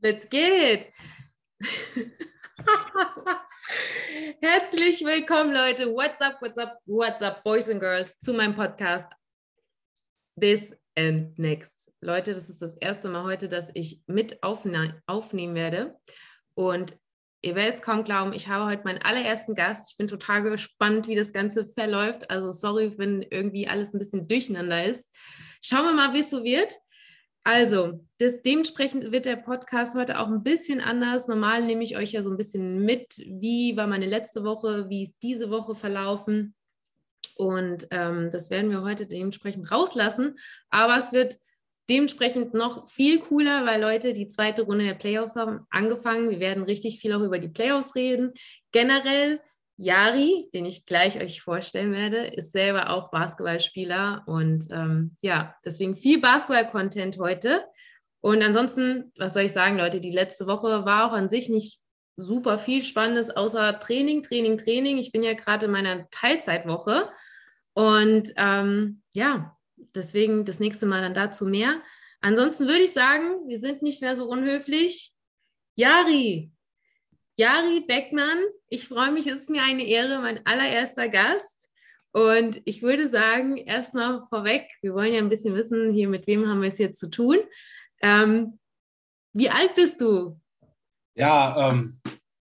Let's get it. Herzlich willkommen, Leute. What's up, what's up, what's up, Boys and Girls, zu meinem Podcast This and Next. Leute, das ist das erste Mal heute, dass ich mit aufne aufnehmen werde. Und ihr werdet es kaum glauben, ich habe heute meinen allerersten Gast. Ich bin total gespannt, wie das Ganze verläuft. Also sorry, wenn irgendwie alles ein bisschen durcheinander ist. Schauen wir mal, wie es so wird. Also, das, dementsprechend wird der Podcast heute auch ein bisschen anders. Normal nehme ich euch ja so ein bisschen mit, wie war meine letzte Woche, wie ist diese Woche verlaufen. Und ähm, das werden wir heute dementsprechend rauslassen. Aber es wird dementsprechend noch viel cooler, weil Leute die zweite Runde der Playoffs haben angefangen. Wir werden richtig viel auch über die Playoffs reden. Generell Yari, den ich gleich euch vorstellen werde, ist selber auch Basketballspieler und ähm, ja, deswegen viel Basketball-Content heute. Und ansonsten, was soll ich sagen, Leute, die letzte Woche war auch an sich nicht super viel Spannendes, außer Training, Training, Training. Ich bin ja gerade in meiner Teilzeitwoche und ähm, ja, deswegen das nächste Mal dann dazu mehr. Ansonsten würde ich sagen, wir sind nicht mehr so unhöflich. Yari, Jari Beckmann, ich freue mich, es ist mir eine Ehre, mein allererster Gast. Und ich würde sagen, erstmal vorweg, wir wollen ja ein bisschen wissen, hier mit wem haben wir es jetzt zu tun. Ähm, wie alt bist du? Ja, ähm,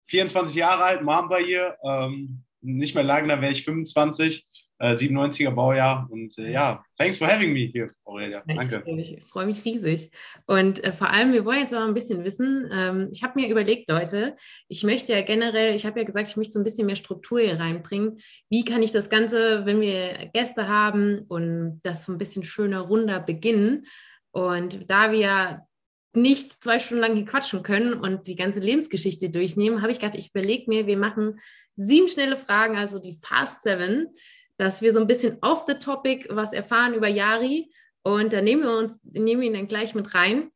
24 Jahre alt, Mamba hier. Ähm, nicht mehr lange, dann wäre ich 25 äh, 97er Baujahr. Und äh, ja, thanks for having me hier, Aurelia. Danke. Ich, freue mich riesig. Und äh, vor allem, wir wollen jetzt noch ein bisschen wissen. Ähm, ich habe mir überlegt, Leute, ich möchte ja generell, ich habe ja gesagt, ich möchte so ein bisschen mehr Struktur hier reinbringen. Wie kann ich das Ganze, wenn wir Gäste haben und das so ein bisschen schöner, runder beginnen? Und da wir nicht zwei Stunden lang hier quatschen können und die ganze Lebensgeschichte durchnehmen, habe ich gedacht, ich überlege mir, wir machen sieben schnelle Fragen, also die Fast Seven dass wir so ein bisschen off the topic was erfahren über Yari und da nehmen wir uns, nehmen ihn dann gleich mit rein.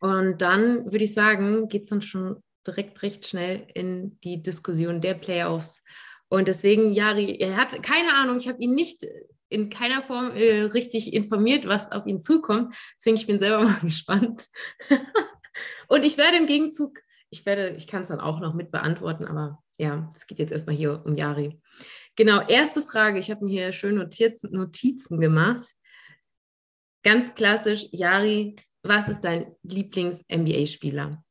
Und dann würde ich sagen, geht es dann schon direkt recht schnell in die Diskussion der Playoffs. Und deswegen, Yari, er hat keine Ahnung, ich habe ihn nicht in keiner Form äh, richtig informiert, was auf ihn zukommt. Deswegen, ich bin selber mal gespannt. und ich werde im Gegenzug, ich werde, ich kann es dann auch noch mit beantworten, aber ja, es geht jetzt erstmal hier um Yari. Genau, erste Frage. Ich habe mir hier schön notiert, Notizen gemacht. Ganz klassisch, Yari, was ist dein Lieblings-NBA-Spieler?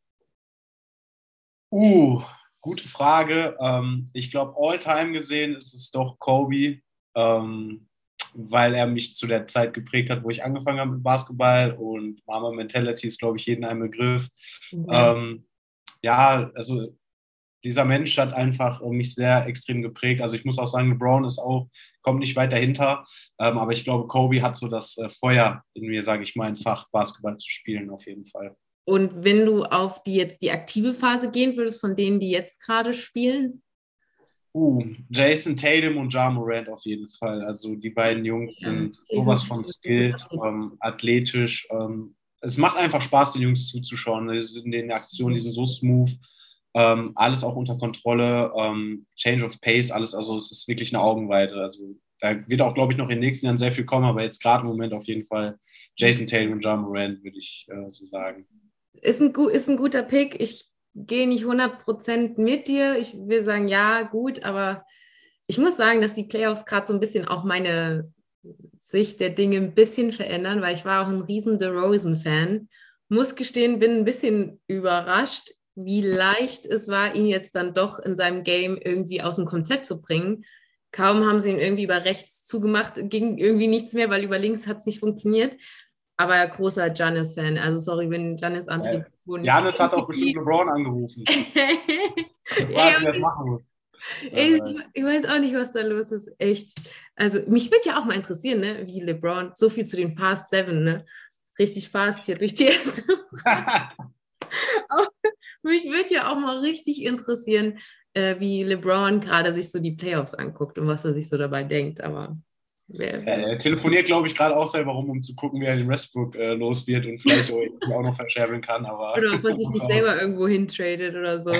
Uh, gute Frage. Ähm, ich glaube, all-time gesehen ist es doch Kobe, ähm, weil er mich zu der Zeit geprägt hat, wo ich angefangen habe mit Basketball und Mama Mentality ist, glaube ich, jeden ein Begriff. Ja. Ähm, ja, also dieser Mensch hat einfach äh, mich sehr extrem geprägt. Also ich muss auch sagen, LeBron ist auch, kommt nicht weit dahinter. Ähm, aber ich glaube, Kobe hat so das äh, Feuer in mir, sage ich mal, einfach Basketball zu spielen, auf jeden Fall. Und wenn du auf die jetzt die aktive Phase gehen würdest, von denen, die jetzt gerade spielen? Uh, Jason Tatum und Ja Morant auf jeden Fall. Also die beiden Jungs sind sowas von skilled, ähm, athletisch. Ähm, es macht einfach Spaß, den Jungs zuzuschauen. In den Aktionen, die sind so smooth. Ähm, alles auch unter Kontrolle, ähm, Change of Pace, alles, also es ist wirklich eine Augenweite. Also da wird auch, glaube ich, noch in den nächsten Jahren sehr viel kommen, aber jetzt gerade im Moment auf jeden Fall Jason Tatum und John Moran, würde ich äh, so sagen. Ist ein, ist ein guter Pick. Ich gehe nicht 100% mit dir. Ich will sagen, ja, gut, aber ich muss sagen, dass die Playoffs gerade so ein bisschen auch meine Sicht der Dinge ein bisschen verändern, weil ich war auch ein riesen DeRozan-Fan. Muss gestehen, bin ein bisschen überrascht wie leicht es war, ihn jetzt dann doch in seinem Game irgendwie aus dem Konzept zu bringen. Kaum haben sie ihn irgendwie über rechts zugemacht, ging irgendwie nichts mehr, weil über links hat es nicht funktioniert. Aber großer Janis-Fan. Also sorry, wenn Janis Antetokounmpo ja. Janis hat auch bestimmt LeBron angerufen. das war, ja, ich, machen ich, ich, weiß auch nicht, was da los ist. Echt. Also mich würde ja auch mal interessieren, ne? wie LeBron, so viel zu den Fast Seven, ne? Richtig fast hier durch die Mich würde ja auch mal richtig interessieren, äh, wie LeBron gerade sich so die Playoffs anguckt und was er sich so dabei denkt. Aber wer, er telefoniert, glaube ich, gerade auch selber rum, um zu gucken, wie er den Westbrook äh, los wird und vielleicht auch noch verscherben kann. Aber oder ob er sich nicht selber irgendwo hintradet oder so.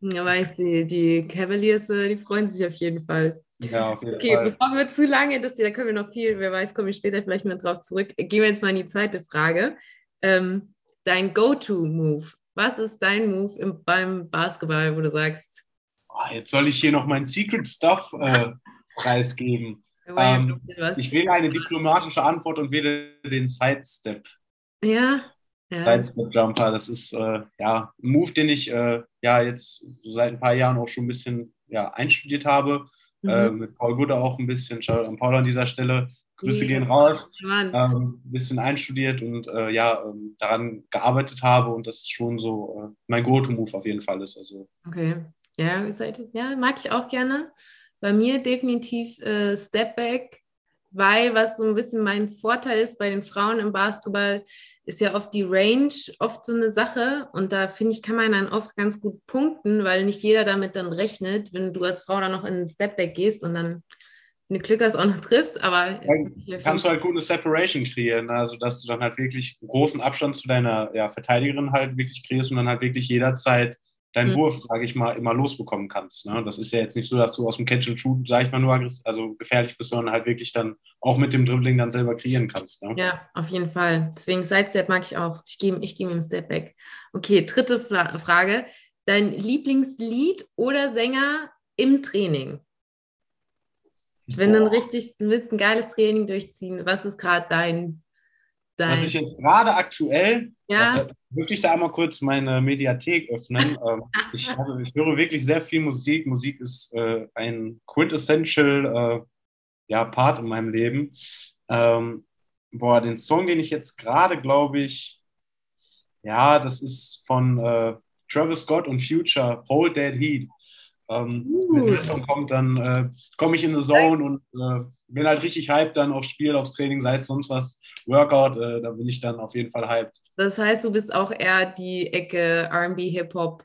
Ja, weiß die, die Cavaliers, äh, die freuen sich auf jeden Fall. Ja, auf jeden okay, Fall. bevor wir zu lange, das, da können wir noch viel, wer weiß, komme ich später vielleicht mal drauf zurück. Gehen wir jetzt mal in die zweite Frage. Ähm, dein Go-To-Move. Was ist dein Move im, beim Basketball, wo du sagst? Oh, jetzt soll ich hier noch mein Secret Stuff äh, preisgeben. Ähm, ich wähle eine diplomatische Antwort und wähle den Sidestep. Ja. ja. Sidestep Jumper, das ist äh, ja ein Move, den ich äh, ja jetzt seit ein paar Jahren auch schon ein bisschen ja, einstudiert habe. Mhm. Äh, mit Paul Gude auch ein bisschen. Schau an Paul an dieser Stelle. Grüße gehen raus. Ähm, ein bisschen einstudiert und äh, ja, ähm, daran gearbeitet habe und das schon so äh, mein Go-To-Move auf jeden Fall ist. Also. Okay. Ja, ja, mag ich auch gerne. Bei mir definitiv äh, Stepback, weil was so ein bisschen mein Vorteil ist bei den Frauen im Basketball, ist ja oft die Range oft so eine Sache und da finde ich, kann man dann oft ganz gut punkten, weil nicht jeder damit dann rechnet, wenn du als Frau dann noch in den Stepback gehst und dann wenn du Glück hast, auch noch triffst, aber kannst du halt gut eine Separation kreieren, also dass du dann halt wirklich großen Abstand zu deiner ja, Verteidigerin halt wirklich kreierst und dann halt wirklich jederzeit deinen mhm. Wurf, sage ich mal, immer losbekommen kannst. Ne? Das ist ja jetzt nicht so, dass du aus dem Catch and Shoot, sage ich mal, nur also gefährlich bist, sondern halt wirklich dann auch mit dem Dribbling dann selber kreieren kannst. Ne? Ja, auf jeden Fall. Deswegen Sidestep mag ich auch. Ich gehe ich geh mit dem Step Back. Okay, dritte Fra Frage. Dein Lieblingslied oder Sänger im Training? Wenn du richtig, du willst ein geiles Training durchziehen, was ist gerade dein Dein. Was ich jetzt gerade aktuell, ja. äh, wirklich da einmal kurz meine Mediathek öffnen. ähm, ich, habe, ich, höre wirklich sehr viel Musik. Musik ist äh, ein quintessential äh, ja, Part in meinem Leben. Ähm, boah, den Song, den ich jetzt gerade, glaube ich, ja, das ist von äh, Travis Scott und Future, Hold That Heat. Ähm, uh. Wenn der Song kommt, dann äh, komme ich in the Zone und äh, bin halt richtig hyped dann aufs Spiel, aufs Training, sei es sonst was, Workout, äh, da bin ich dann auf jeden Fall hyped. Das heißt, du bist auch eher die Ecke RB, Hip-Hop.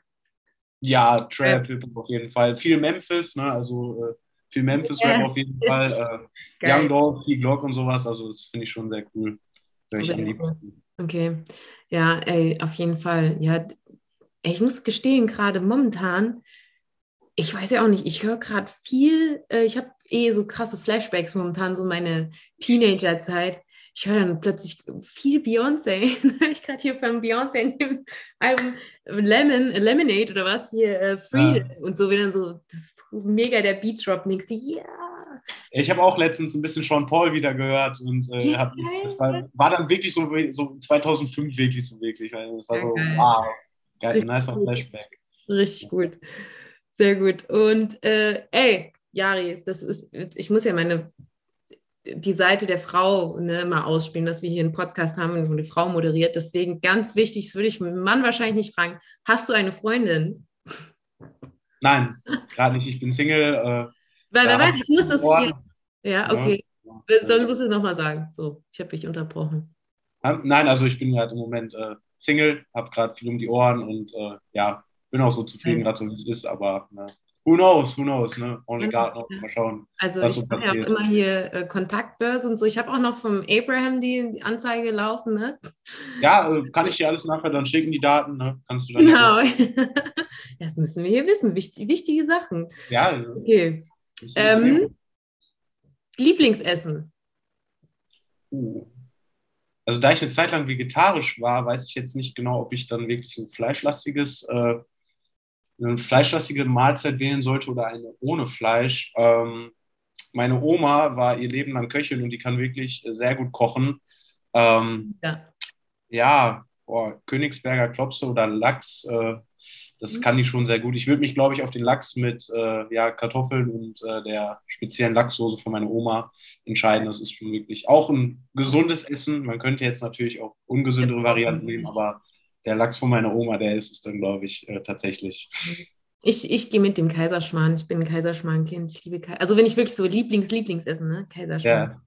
Ja, Trap, Hip-Hop auf jeden Fall. Viel Memphis, ne? also äh, viel Memphis-Rap auf jeden Fall. Äh, Young Dog, Key Glock und sowas, also das finde ich schon sehr cool. Sehr cool. Okay, ja, ey, auf jeden Fall. Ja, ich muss gestehen, gerade momentan ich weiß ja auch nicht, ich höre gerade viel, äh, ich habe eh so krasse Flashbacks momentan, so meine Teenagerzeit. Ich höre dann plötzlich viel Beyoncé. ich gerade hier von Beyoncé in dem Album Lemon, Lemonade oder was hier, äh, Freedom ja. und so, wie dann so, das ist mega der Beat Drop. Denkst du, ja. Yeah. Ich habe auch letztens ein bisschen Sean Paul wieder gehört und äh, hab, das war, war, dann wirklich so, so 2005 wirklich so wirklich. Weil das war so, wow, geil, nicer Flashback. Richtig gut. Sehr gut. Und äh, ey, Jari, das ist, ich muss ja meine die Seite der Frau ne, mal ausspielen, dass wir hier einen Podcast haben, wo eine Frau moderiert. Deswegen ganz wichtig, das würde ich meinen Mann wahrscheinlich nicht fragen. Hast du eine Freundin? Nein, gerade nicht. Ich bin Single. Äh, Weil wer weiß, ich muss das hier. Ja, okay. Ja. Dann musst du es nochmal sagen. So, ich habe dich unterbrochen. Nein, also ich bin halt im Moment äh, Single, habe gerade viel um die Ohren und äh, ja, bin auch so zufrieden, gerade so wie es ist, aber ne, who knows, who knows, ne? Only God knows, mal schauen. Also ich habe ja immer hier äh, Kontaktbörse und so. Ich habe auch noch vom Abraham die Anzeige laufen, ne? Ja, äh, kann ich dir alles nachher dann schicken, die Daten, ne? Kannst du dann. Genau. das müssen wir hier wissen, Wicht, wichtige Sachen. Ja. Okay. Ähm, Lieblingsessen? Uh. Also da ich eine Zeit lang vegetarisch war, weiß ich jetzt nicht genau, ob ich dann wirklich ein fleischlastiges äh, eine fleischlastige Mahlzeit wählen sollte oder eine ohne Fleisch. Ähm, meine Oma war ihr Leben lang Köchin und die kann wirklich sehr gut kochen. Ähm, ja, ja boah, Königsberger Klopse oder Lachs, äh, das mhm. kann die schon sehr gut. Ich würde mich, glaube ich, auf den Lachs mit äh, ja, Kartoffeln und äh, der speziellen Lachssoße von meiner Oma entscheiden. Das ist schon wirklich auch ein gesundes Essen. Man könnte jetzt natürlich auch ungesündere Varianten nehmen, aber der Lachs von meiner Oma, der ist es dann, glaube ich, äh, tatsächlich. Ich, ich gehe mit dem Kaiserschmarrn. Ich bin ein Kaiserschmarrn-Kind. Ich liebe Kaiser Also wenn ich wirklich so Lieblings, Lieblingsessen, ne? Kaiserschmarrn.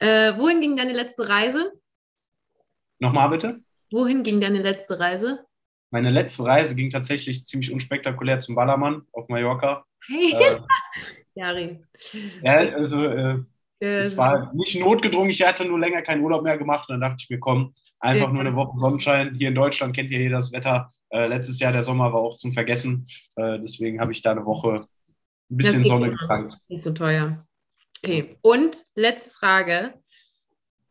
Ja. Äh, wohin ging deine letzte Reise? Nochmal bitte? Wohin ging deine letzte Reise? meine letzte Reise ging tatsächlich ziemlich unspektakulär zum Ballermann auf Mallorca. Hey, Äh, Jari. ja, also äh, Äh, es war nicht notgedrungen, ich hatte nur länger keinen Urlaub mehr gemacht und dann dachte ich mir, komm, einfach nur eine Woche Sonnenschein. Hier in Deutschland kennt ja jeder das Wetter. Äh, letztes Jahr der Sommer war auch zum Vergessen. Äh, deswegen habe ich da eine Woche ein bisschen Sonne getankt. Nicht so teuer. Okay. Und letzte Frage.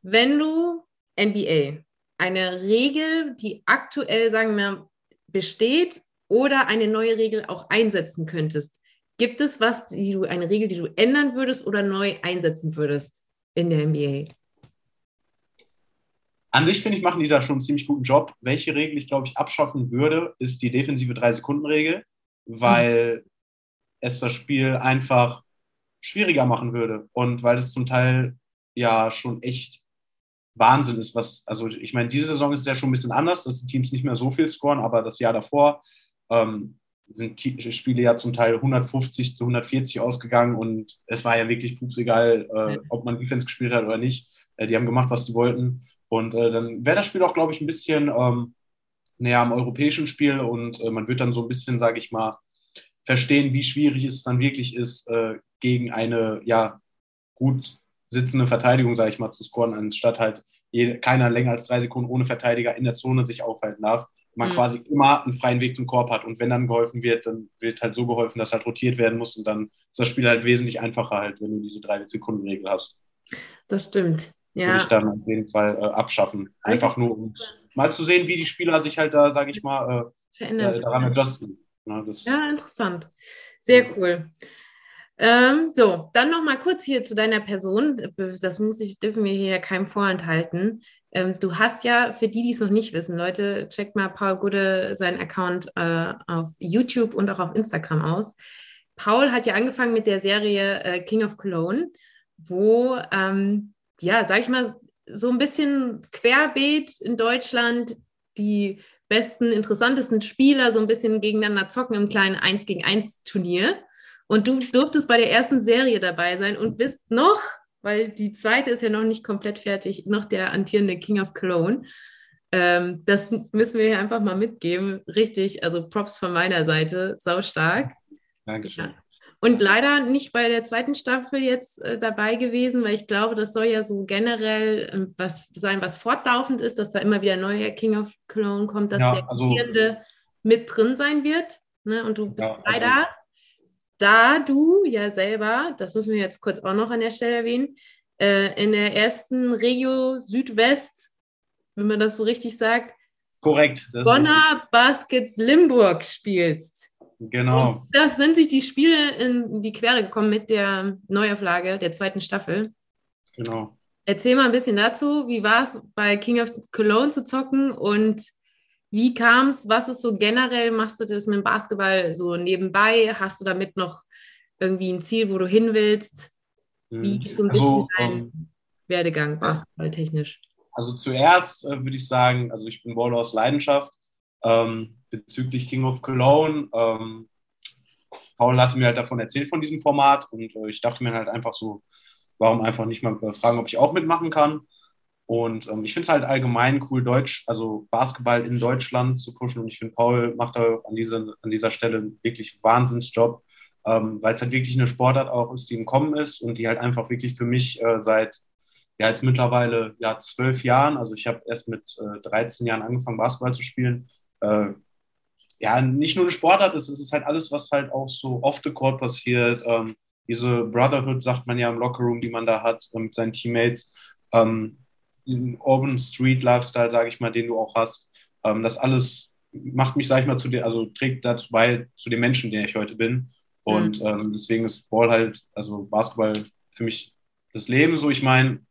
Wenn du NBA, eine Regel, die aktuell, sagen wir, besteht oder eine neue Regel auch einsetzen könntest, gibt es was, die du, eine Regel, die du ändern würdest oder neu einsetzen würdest in der NBA? An sich finde ich, machen die da schon einen ziemlich guten Job. Welche Regel ich, glaube ich, abschaffen würde, ist die defensive 3-Sekunden-Regel, weil es das Spiel einfach schwieriger machen würde und weil es zum Teil ja schon echt Wahnsinn ist, was, also ich meine, diese Saison ist ja schon ein bisschen anders, dass die Teams nicht mehr so viel scoren, aber das Jahr davor ähm, sind die Spiele ja zum Teil 150 zu 140 ausgegangen und es war ja wirklich pups egal, äh, ob man Defense gespielt hat oder nicht. Äh, die haben gemacht, was die wollten. Und äh, dann wäre das Spiel auch, glaube ich, ein bisschen ähm, näher am europäischen Spiel und äh, man wird dann so ein bisschen, sage ich mal, verstehen, wie schwierig es dann wirklich ist, äh, gegen eine ja gut sitzende Verteidigung, sage ich mal, zu scoren, anstatt halt jede, keiner länger als drei Sekunden ohne Verteidiger in der Zone sich aufhalten darf. Man Mhm. quasi immer einen freien Weg zum Korb hat und wenn dann geholfen wird, dann wird halt so geholfen, dass halt rotiert werden muss und dann ist das Spiel halt wesentlich einfacher halt, wenn du diese drei Sekunden Regel hast. Das stimmt. Würde Ja. ich dann auf jeden Fall äh, abschaffen. Einfach nur, um mal zu sehen, wie die Spieler sich halt da, sage ich mal, äh, äh, daran adjusten. Ne, das, Ja, interessant. Sehr cool. Ähm, so, dann noch mal kurz hier zu deiner Person. Das muss ich, dürfen wir hier keinem vorenthalten. Ähm, du hast ja, für die, die es noch nicht wissen, Leute, checkt mal Paul Gude seinen Account äh, auf YouTube und auch auf Instagram aus. Paul hat ja angefangen mit der Serie äh, King of Cologne, wo, ähm, ja, sag ich mal, so ein bisschen querbeet in Deutschland die besten, interessantesten Spieler so ein bisschen gegeneinander zocken im kleinen 1 gegen 1 Turnier. Und du durftest bei der ersten Serie dabei sein und bist noch, weil die zweite ist ja noch nicht komplett fertig, noch der antierende King of Cologne. Ähm, das müssen wir hier einfach mal mitgeben. Richtig, also Props von meiner Seite, sau stark. Dankeschön. Ja. Und leider nicht bei der zweiten Staffel jetzt äh, dabei gewesen, weil ich glaube, das soll ja so generell ähm, was sein, was fortlaufend ist, dass da immer wieder ein neuer King of Cologne kommt, dass Ja, der also- Vierende mit drin sein wird. Ne? Und du bist Ja, also- leider, da du ja selber, das müssen wir jetzt kurz auch noch an der Stelle erwähnen, äh, in der ersten Regio Südwest, wenn man das so richtig sagt, Korrekt. Bonner Baskets Limburg spielst. Genau. Und das sind sich die Spiele in die Quere gekommen mit der Neuauflage der zweiten Staffel. Genau. Erzähl mal ein bisschen dazu. Wie war es bei King of Cologne zu zocken und wie kam es? Was ist so generell? Machst du das mit dem Basketball so nebenbei? Hast du damit noch irgendwie ein Ziel, wo du hin willst? Wie ist so ein bisschen Also, dein ähm, Werdegang basketballtechnisch? Also zuerst äh, würde ich sagen, also ich bin Bowler aus Leidenschaft. Ähm, bezüglich King of Cologne, ähm, Paul hatte mir halt davon erzählt von diesem Format und äh, ich dachte mir halt einfach so, warum einfach nicht mal äh, fragen, ob ich auch mitmachen kann. Und ähm, ich finde es halt allgemein cool, Deutsch, also Basketball in Deutschland zu pushen. Und ich finde, Paul macht da an, diese, an dieser Stelle einen wirklich Wahnsinnsjob, ähm, weil es halt wirklich eine Sportart auch ist, die im Kommen ist und die halt einfach wirklich für mich äh, seit ja jetzt mittlerweile ja zwölf Jahren, also ich habe erst mit äh, 13 Jahren angefangen, Basketball zu spielen. Äh, ja, nicht nur eine Sportart ist, es ist halt alles, was halt auch so off the court passiert. Ähm, diese Brotherhood, sagt man ja im Lockerroom, die man da hat äh, mit seinen Teammates. Ähm, den Urban Street Lifestyle, sage ich mal, den du auch hast. Ähm, das alles macht mich, sage ich mal, zu dir, also trägt dazu bei, zu dem Menschen, der ich heute bin. Und ähm, deswegen ist Ball halt, also Basketball für mich das Leben so. Ich meine,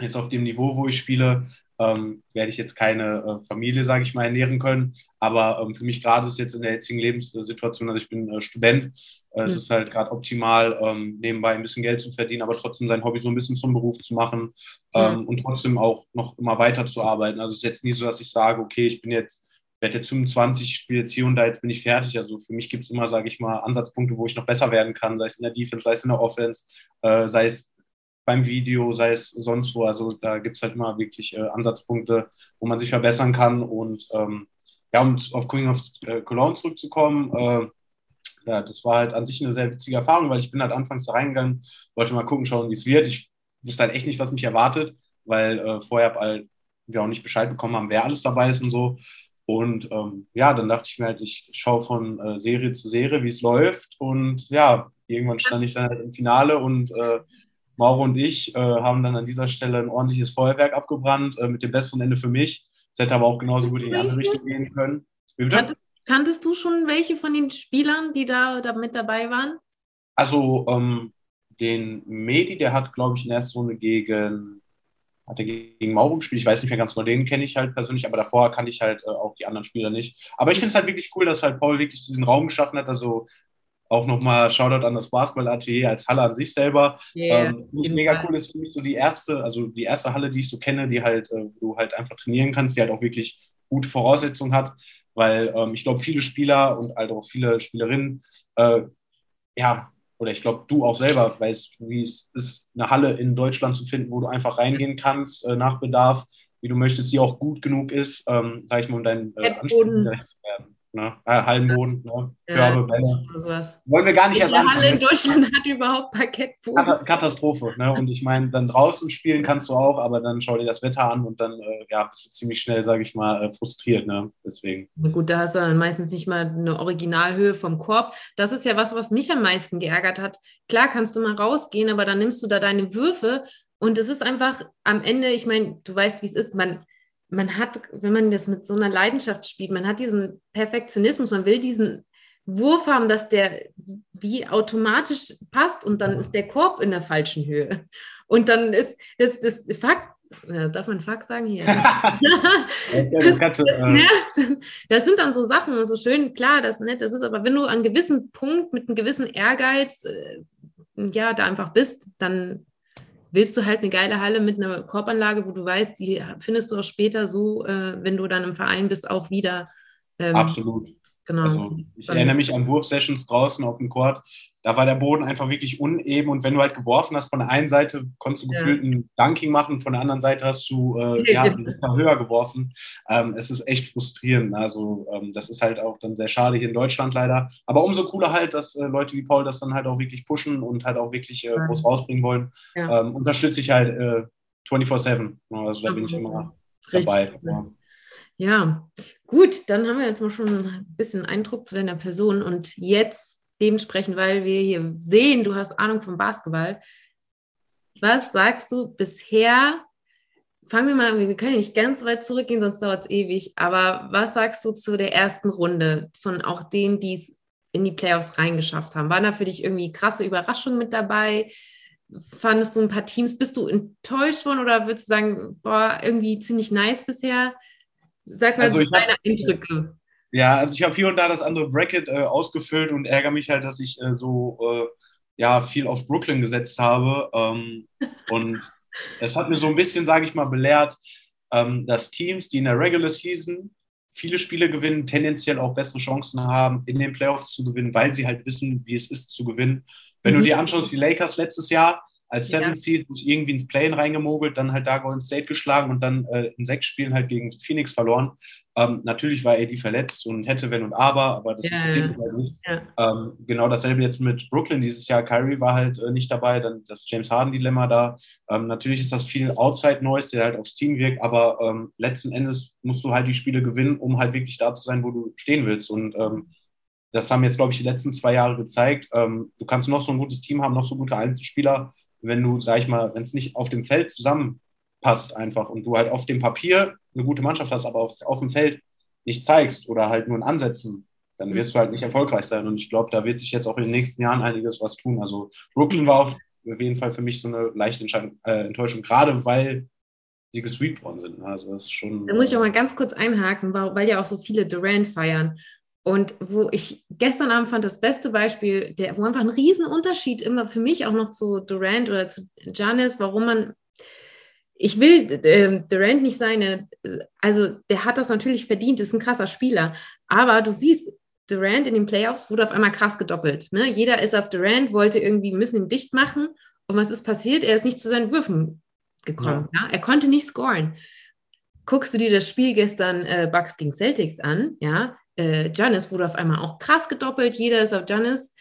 jetzt auf dem Niveau, wo ich spiele, ähm, werde ich jetzt keine äh, Familie, sage ich mal, ernähren können. Aber ähm, für mich gerade ist jetzt in der jetzigen Lebenssituation, also ich bin äh, Student, äh, es Mhm. ist halt gerade optimal, ähm, nebenbei ein bisschen Geld zu verdienen, aber trotzdem sein Hobby so ein bisschen zum Beruf zu machen ähm, und trotzdem auch noch immer weiter zu arbeiten. Also es ist jetzt nie so, dass ich sage, okay, ich bin jetzt, werde jetzt 25, ich spiele jetzt hier und da, jetzt bin ich fertig. Also für mich gibt es immer, sage ich mal, Ansatzpunkte, wo ich noch besser werden kann, sei es in der Defense, sei es in der Offense, äh, sei es beim Video, sei es sonst wo. Also da gibt es halt immer wirklich äh, Ansatzpunkte, wo man sich verbessern kann. Und ähm, ja, um auf Queen of äh, Cologne zurückzukommen, äh, ja, das war halt an sich eine sehr witzige Erfahrung, weil ich bin halt anfangs da reingegangen, wollte mal gucken, schauen, wie es wird. Ich wusste halt echt nicht, was mich erwartet, weil äh, vorher halt wir auch nicht Bescheid bekommen haben, wer alles dabei ist und so. Und ähm, ja, dann dachte ich mir halt, ich schaue von äh, Serie zu Serie, wie es läuft. Und ja, irgendwann stand ich dann halt im Finale und äh, Mauro und ich äh, haben dann an dieser Stelle ein ordentliches Feuerwerk abgebrannt, äh, mit dem besseren Ende für mich. Es hätte aber auch genauso gut in die andere Richtung gehen können. Kanntest, kanntest, du schon welche von den Spielern, die da, da mit dabei waren? Also ähm, den Medi, der hat, glaube ich, in der ersten Runde gegen, hat er gegen Mauro gespielt. Ich weiß nicht mehr ganz genau, den kenne ich halt persönlich, aber davor kannte ich halt äh, auch die anderen Spieler nicht. Aber ich finde es halt wirklich cool, dass halt Paul wirklich diesen Raum geschaffen hat. Also auch nochmal Shoutout an das Basketball-Atelier als Halle an sich selber. Yeah, ähm, mega cool ist für mich so die erste, also die erste Halle, die ich so kenne, die halt, äh, wo du halt einfach trainieren kannst, die halt auch wirklich gute Voraussetzungen hat, weil ähm, ich glaube, viele Spieler und halt auch viele Spielerinnen, äh, ja, oder ich glaube, du auch selber weißt, wie es ist, eine Halle in Deutschland zu finden, wo du einfach reingehen kannst äh, nach Bedarf, wie du möchtest, die auch gut genug ist, ähm, sag ich mal, um deinen äh, Anspruch zu werden ne? Äh, Hallenboden, ne? Körbe, Bälle. Sowas. Wollen wir gar nicht erst anfangen. Halle in Deutschland hat überhaupt Parkettboden. Katastrophe. Ne? Und ich meine, dann draußen spielen kannst du auch, aber dann schau dir das Wetter an und dann äh, ja, bist du ziemlich schnell, sage ich mal, äh, frustriert. Ne? Deswegen. Na gut, da hast du dann meistens nicht mal eine Originalhöhe vom Korb. Das ist ja was, was mich am meisten geärgert hat. Klar kannst du mal rausgehen, aber dann nimmst du da deine Würfe und es ist einfach am Ende, ich meine, du weißt, wie es ist, man man hat, wenn man das mit so einer Leidenschaft spielt, man hat diesen Perfektionismus, man will diesen Wurf haben, dass der wie automatisch passt und dann ist der Korb in der falschen Höhe. Und dann ist, ist, ist Fakt, darf man Fakt sagen hier? das, das, das, sind dann so Sachen und so schön, klar, das ist nett, das ist aber, wenn du an einem gewissen Punkt mit einem gewissen Ehrgeiz, äh, ja, da einfach bist, dann willst du halt eine geile Halle mit einer Korbanlage, wo du weißt, die findest du auch später so, äh, wenn du dann im Verein bist, auch wieder. Ähm, Absolut. Genau. Also, ich erinnere mich an Wurfsessions draußen auf dem Court da war der Boden einfach wirklich uneben und wenn du halt geworfen hast, von der einen Seite konntest du ja. gefühlt ein Dunking machen, von der anderen Seite hast du äh, ja, höher geworfen. Ähm, es ist echt frustrierend. Also ähm, das ist halt auch dann sehr schade hier in Deutschland leider. Aber umso cooler halt, dass äh, Leute wie Paul das dann halt auch wirklich pushen und halt auch wirklich äh, groß rausbringen wollen. Ja. Ähm, unterstütze ich halt 24-7. Äh, also da bin ich immer dabei. Ja. ja, gut, dann haben wir jetzt mal schon ein bisschen Eindruck zu deiner Person und jetzt dementsprechend, weil wir hier sehen, du hast Ahnung vom Basketball. Was sagst du bisher? Fangen wir mal an, wir können nicht ganz weit zurückgehen, sonst dauert es ewig. Aber was sagst du zu der ersten Runde von auch denen, die es in die Playoffs reingeschafft haben? Waren da für dich irgendwie krasse Überraschungen mit dabei? Fandest du ein paar Teams, bist du enttäuscht worden oder würdest du sagen, boah, irgendwie ziemlich nice bisher? Sag mal also so deine Eindrücke. Ja, also ich habe hier und da das andere Bracket äh, ausgefüllt und ärgere mich halt, dass ich äh, so äh, ja, viel auf Brooklyn gesetzt habe. Ähm, und es hat mir so ein bisschen, sage ich mal, belehrt, ähm, dass Teams, die in der Regular Season viele Spiele gewinnen, tendenziell auch bessere Chancen haben, in den Playoffs zu gewinnen, weil sie halt wissen, wie es ist zu gewinnen. Wenn mhm. du dir anschaust, die Lakers letztes Jahr, als Seven ja. Seed sich irgendwie ins Play-in reingemogelt, dann halt da Golden State geschlagen und dann äh, in sechs Spielen halt gegen Phoenix verloren. Ähm, natürlich war AD verletzt und hätte wenn und aber, aber das ja, interessiert mich halt nicht. Ja. Ähm, genau dasselbe jetzt mit Brooklyn dieses Jahr. Kyrie war halt äh, nicht dabei, dann das James Harden-Dilemma da. Ähm, natürlich ist das viel Outside-Noise, der halt aufs Team wirkt, aber ähm, letzten Endes musst du halt die Spiele gewinnen, um halt wirklich da zu sein, wo du stehen willst. Und ähm, das haben jetzt, glaube ich, die letzten zwei Jahre gezeigt. Ähm, du kannst noch so ein gutes Team haben, noch so gute Einzelspieler wenn du, sag ich mal, wenn es nicht auf dem Feld zusammenpasst einfach und du halt auf dem Papier eine gute Mannschaft hast, aber auf, auf dem Feld nicht zeigst oder halt nur in Ansätzen, dann wirst du halt nicht erfolgreich sein. Und ich glaube, da wird sich jetzt auch in den nächsten Jahren einiges was tun. Also Brooklyn war auf jeden Fall für mich so eine leichte äh, Enttäuschung, gerade weil sie gesweept worden sind. Also das ist schon. Da muss ich auch mal ganz kurz einhaken, weil ja auch so viele Durant feiern. Und wo ich gestern Abend fand, das beste Beispiel, der, wo einfach ein Riesenunterschied immer für mich auch noch zu Durant oder zu Giannis, warum man, ich will äh, Durant nicht seine, also der hat das natürlich verdient, ist ein krasser Spieler, aber du siehst, Durant in den Playoffs wurde auf einmal krass gedoppelt. Ne? Jeder ist auf Durant, wollte irgendwie, müssen ihn dicht machen. Und was ist passiert? Er ist nicht zu seinen Würfen gekommen. Ja. Ja? Er konnte nicht scoren. guckst du dir das Spiel gestern äh, Bucks gegen Celtics an, ja, äh, Giannis wurde auf einmal auch krass gedoppelt, jeder ist auf Giannis.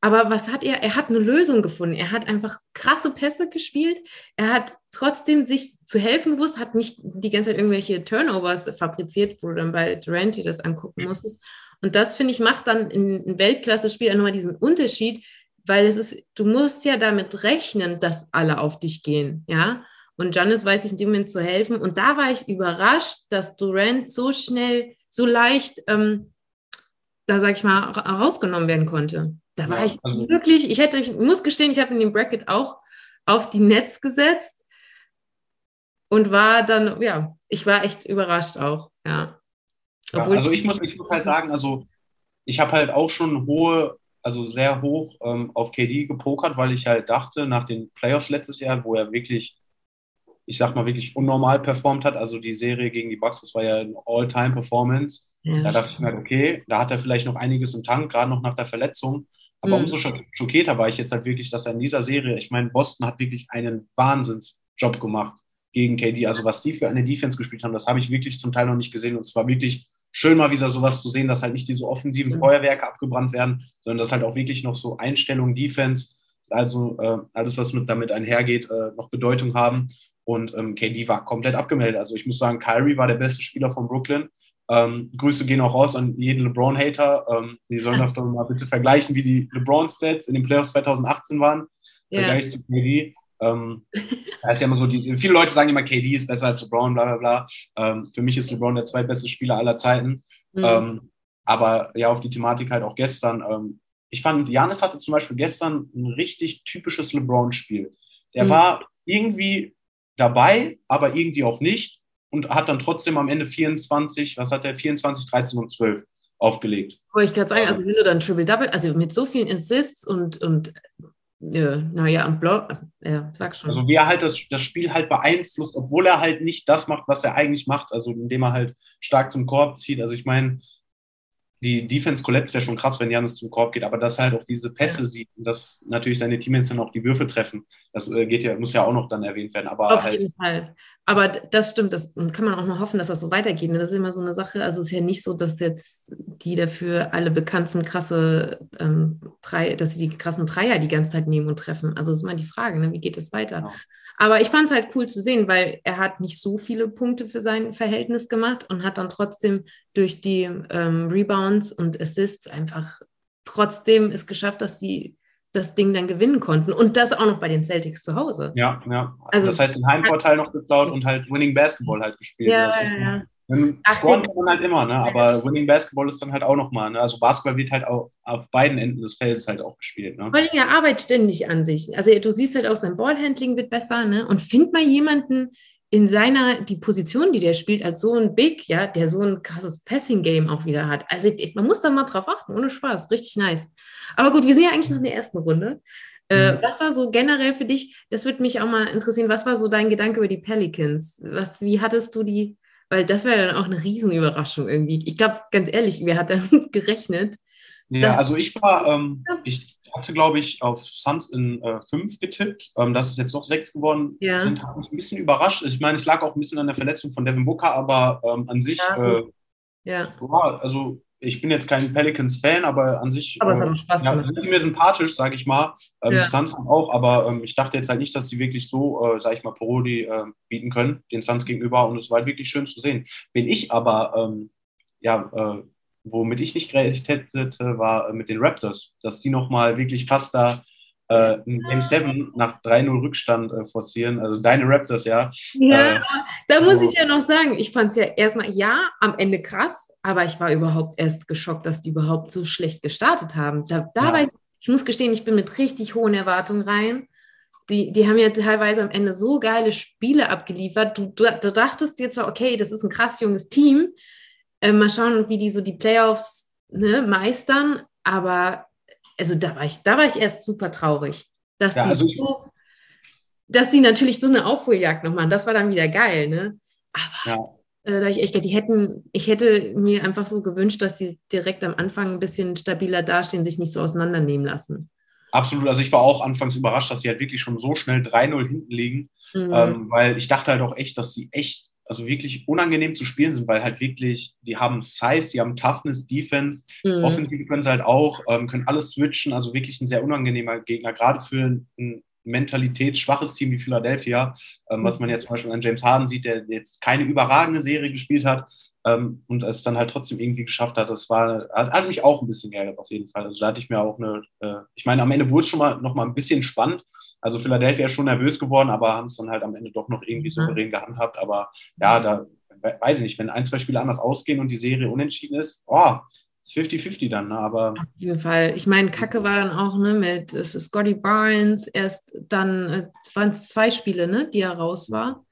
Aber was hat er? Er hat eine Lösung gefunden. Er hat einfach krasse Pässe gespielt. Er hat trotzdem sich zu helfen gewusst, hat nicht die ganze Zeit irgendwelche Turnovers fabriziert, wo du dann bei Durant dir das angucken musstest. Und das, finde ich, macht dann ein Weltklasse-Spiel nochmal diesen Unterschied, weil es ist, du musst ja damit rechnen, dass alle auf dich gehen, ja. Und Janis weiß sich in dem Moment zu helfen. Und da war ich überrascht, dass Durant so schnell, so leicht, ähm, da sag ich mal, rausgenommen werden konnte. Da war ja, ich also wirklich, ich hätte, ich muss gestehen, ich habe in dem Bracket auch auf die Netz gesetzt und war dann, ja, ich war echt überrascht auch, ja. ja also ich muss, ich muss halt sagen, also ich habe halt auch schon hohe, also sehr hoch ähm, auf KD gepokert, weil ich halt dachte, nach den Playoffs letztes Jahr, wo er wirklich ich sag mal, wirklich unnormal performt hat. Also die Serie gegen die Bucks, das war ja eine All-Time-Performance. Ja, da dachte ich mir, halt, okay, da hat er vielleicht noch einiges im Tank, gerade noch nach der Verletzung. Aber mhm. umso schockierter war ich jetzt halt wirklich, dass er in dieser Serie, ich meine, Boston hat wirklich einen Wahnsinnsjob gemacht gegen KD. Also was die für eine Defense gespielt haben, das habe ich wirklich zum Teil noch nicht gesehen. Und es war wirklich schön, mal wieder sowas zu sehen, dass halt nicht diese offensiven mhm. Feuerwerke abgebrannt werden, sondern dass halt auch wirklich noch so Einstellungen, Defense, also äh, alles, was mit, damit einhergeht, äh, noch Bedeutung haben. Und ähm, KD war komplett abgemeldet. Also ich muss sagen, Kyrie war der beste Spieler von Brooklyn. Ähm, Grüße gehen auch raus an jeden LeBron-Hater. Ähm, die sollen doch mal bitte vergleichen, wie die LeBron-Stats in den Playoffs 2018 waren. Ja. Vergleich zu KD. Ähm, ja immer so die, viele Leute sagen immer, KD ist besser als LeBron, bla bla bla. Ähm, für mich ist LeBron der zweitbeste Spieler aller Zeiten. Mhm. Ähm, aber ja, auf die Thematik halt auch gestern. Ähm, ich fand, Janis hatte zum Beispiel gestern ein richtig typisches LeBron-Spiel. Der mhm. war irgendwie dabei, aber irgendwie auch nicht und hat dann trotzdem am Ende 24, was hat er, 24, 13 und 12 aufgelegt. Wollte ich gerade sagen, also wenn du dann Triple-Double, also mit so vielen Assists und, und ja, naja, am Block, ja, sag schon. Also wie er halt das, das Spiel halt beeinflusst, obwohl er halt nicht das macht, was er eigentlich macht, also indem er halt stark zum Korb zieht. Also ich meine, die Defense collapse ja schon krass, wenn Janis zum Korb geht, aber dass halt auch diese Pässe ja. sieht und dass natürlich seine Teammates dann auch die Würfe treffen, das äh, geht ja, muss ja auch noch dann erwähnt werden. Aber Auf halt, jeden Fall. Aber das stimmt, das kann man auch noch hoffen, dass das so weitergeht. Ne? Das ist immer so eine Sache. Also es ist ja nicht so, dass jetzt die dafür alle bekannten krasse ähm, drei, dass sie die krassen Dreier die ganze Zeit nehmen und treffen. Also ist mal die Frage, ne? wie geht es weiter? Genau. Aber ich fand es halt cool zu sehen, weil er hat nicht so viele Punkte für sein Verhältnis gemacht und hat dann trotzdem durch die ähm, Rebounds und Assists einfach trotzdem es geschafft, dass sie das Ding dann gewinnen konnten. Und das auch noch bei den Celtics zu Hause. Ja, ja. Also das heißt, den Heimvorteil noch geklaut und halt Winning Basketball halt gespielt. Ja, ja, ja. Scoren kann man halt immer, ne? aber Winning Basketball ist dann halt auch nochmal. Ne? Also Basketball wird halt auch auf beiden Enden des Feldes halt auch gespielt. Ne? Vor allem er arbeitet ständig an sich. Also du siehst halt auch, sein Ballhandling wird besser. Ne? Und find mal jemanden in seiner, die Position, die der spielt, als so ein Big, ja, der so ein krasses Passing-Game auch wieder hat. Also man muss da mal drauf achten, ohne Spaß. Richtig nice. Aber gut, wir sind ja eigentlich noch in der ersten Runde. Äh, mhm. was war so generell für dich, das würde mich auch mal interessieren, was war so dein Gedanke über die Pelicans? Was, wie hattest du die weil das wäre dann auch eine Riesenüberraschung irgendwie. Ich glaube, ganz ehrlich, wer hat damit gerechnet? Ja, also ich war, ähm, ich hatte, glaube ich, auf Suns in äh, fünf getippt. Ähm, dass es jetzt noch sechs geworden ja. sind, hat mich ein bisschen überrascht. Ich meine, es lag auch ein bisschen an der Verletzung von Devin Booker, aber ähm, an sich, ja, äh, ja. also ich bin jetzt kein Pelicans-Fan, aber an sich aber es hat äh, Spaß ja, sind mir sympathisch, sage ich mal. Ähm, ja. Suns auch, aber ähm, ich dachte jetzt halt nicht, dass sie wirklich so, äh, sage ich mal, Paroli äh, bieten können, den Suns gegenüber. Und es war halt wirklich schön zu sehen. Bin ich aber, ähm, ja, äh, womit ich nicht gerechnet hätte, war äh, mit den Raptors, dass die nochmal wirklich fast da äh, Game 7 nach 3-0 Rückstand äh, forcieren. Also deine Raptors, ja. Ja, äh, da muss also, ich ja noch sagen, ich fand es ja erstmal, ja, am Ende krass, aber ich war überhaupt erst geschockt, dass die überhaupt so schlecht gestartet haben. Da, dabei, ja. ich muss gestehen, ich bin mit richtig hohen Erwartungen rein. Die, die haben ja teilweise am Ende so geile Spiele abgeliefert. Du, du, du dachtest dir zwar, okay, das ist ein krass junges Team. Äh, mal schauen, wie die so die Playoffs ne, meistern. Aber also da war ich, da war ich erst super traurig, dass ja, die also so, dass die natürlich so eine Aufholjagd noch machen. Das war dann wieder geil, ne? Aber ja. äh, da ich echt, die hätten, ich hätte mir einfach so gewünscht, dass sie direkt am Anfang ein bisschen stabiler dastehen, sich nicht so auseinandernehmen lassen. Absolut, also ich war auch anfangs überrascht, dass sie halt wirklich schon so schnell 3-0 hinten liegen, mhm. ähm, weil ich dachte halt auch echt, dass sie echt also wirklich unangenehm zu spielen sind, weil halt wirklich, die haben Size, die haben Toughness, Defense, mhm. Offensive können sie halt auch, ähm, können alles switchen, also wirklich ein sehr unangenehmer Gegner, gerade für ein, mentalitätsschwaches Team wie Philadelphia, ähm, was man ja zum Beispiel an James Harden sieht, der jetzt keine überragende Serie gespielt hat ähm, und es dann halt trotzdem irgendwie geschafft hat. Das war, hat, hat mich auch ein bisschen geärgert auf jeden Fall. Also da hatte ich mir auch eine, äh, ich meine, am Ende wurde es schon mal noch mal ein bisschen spannend. Also Philadelphia ist schon nervös geworden, aber haben es dann halt am Ende doch noch irgendwie souverän gehandhabt. Aber ja, da weiß ich nicht, wenn ein, zwei Spiele anders ausgehen und die Serie unentschieden ist, oh, 50-50 dann, ne? aber. Auf jeden Fall. Ich meine, Kacke war dann auch ne, mit es ist Scotty Barnes, erst dann äh, waren es zwei Spiele, ne, die er raus war.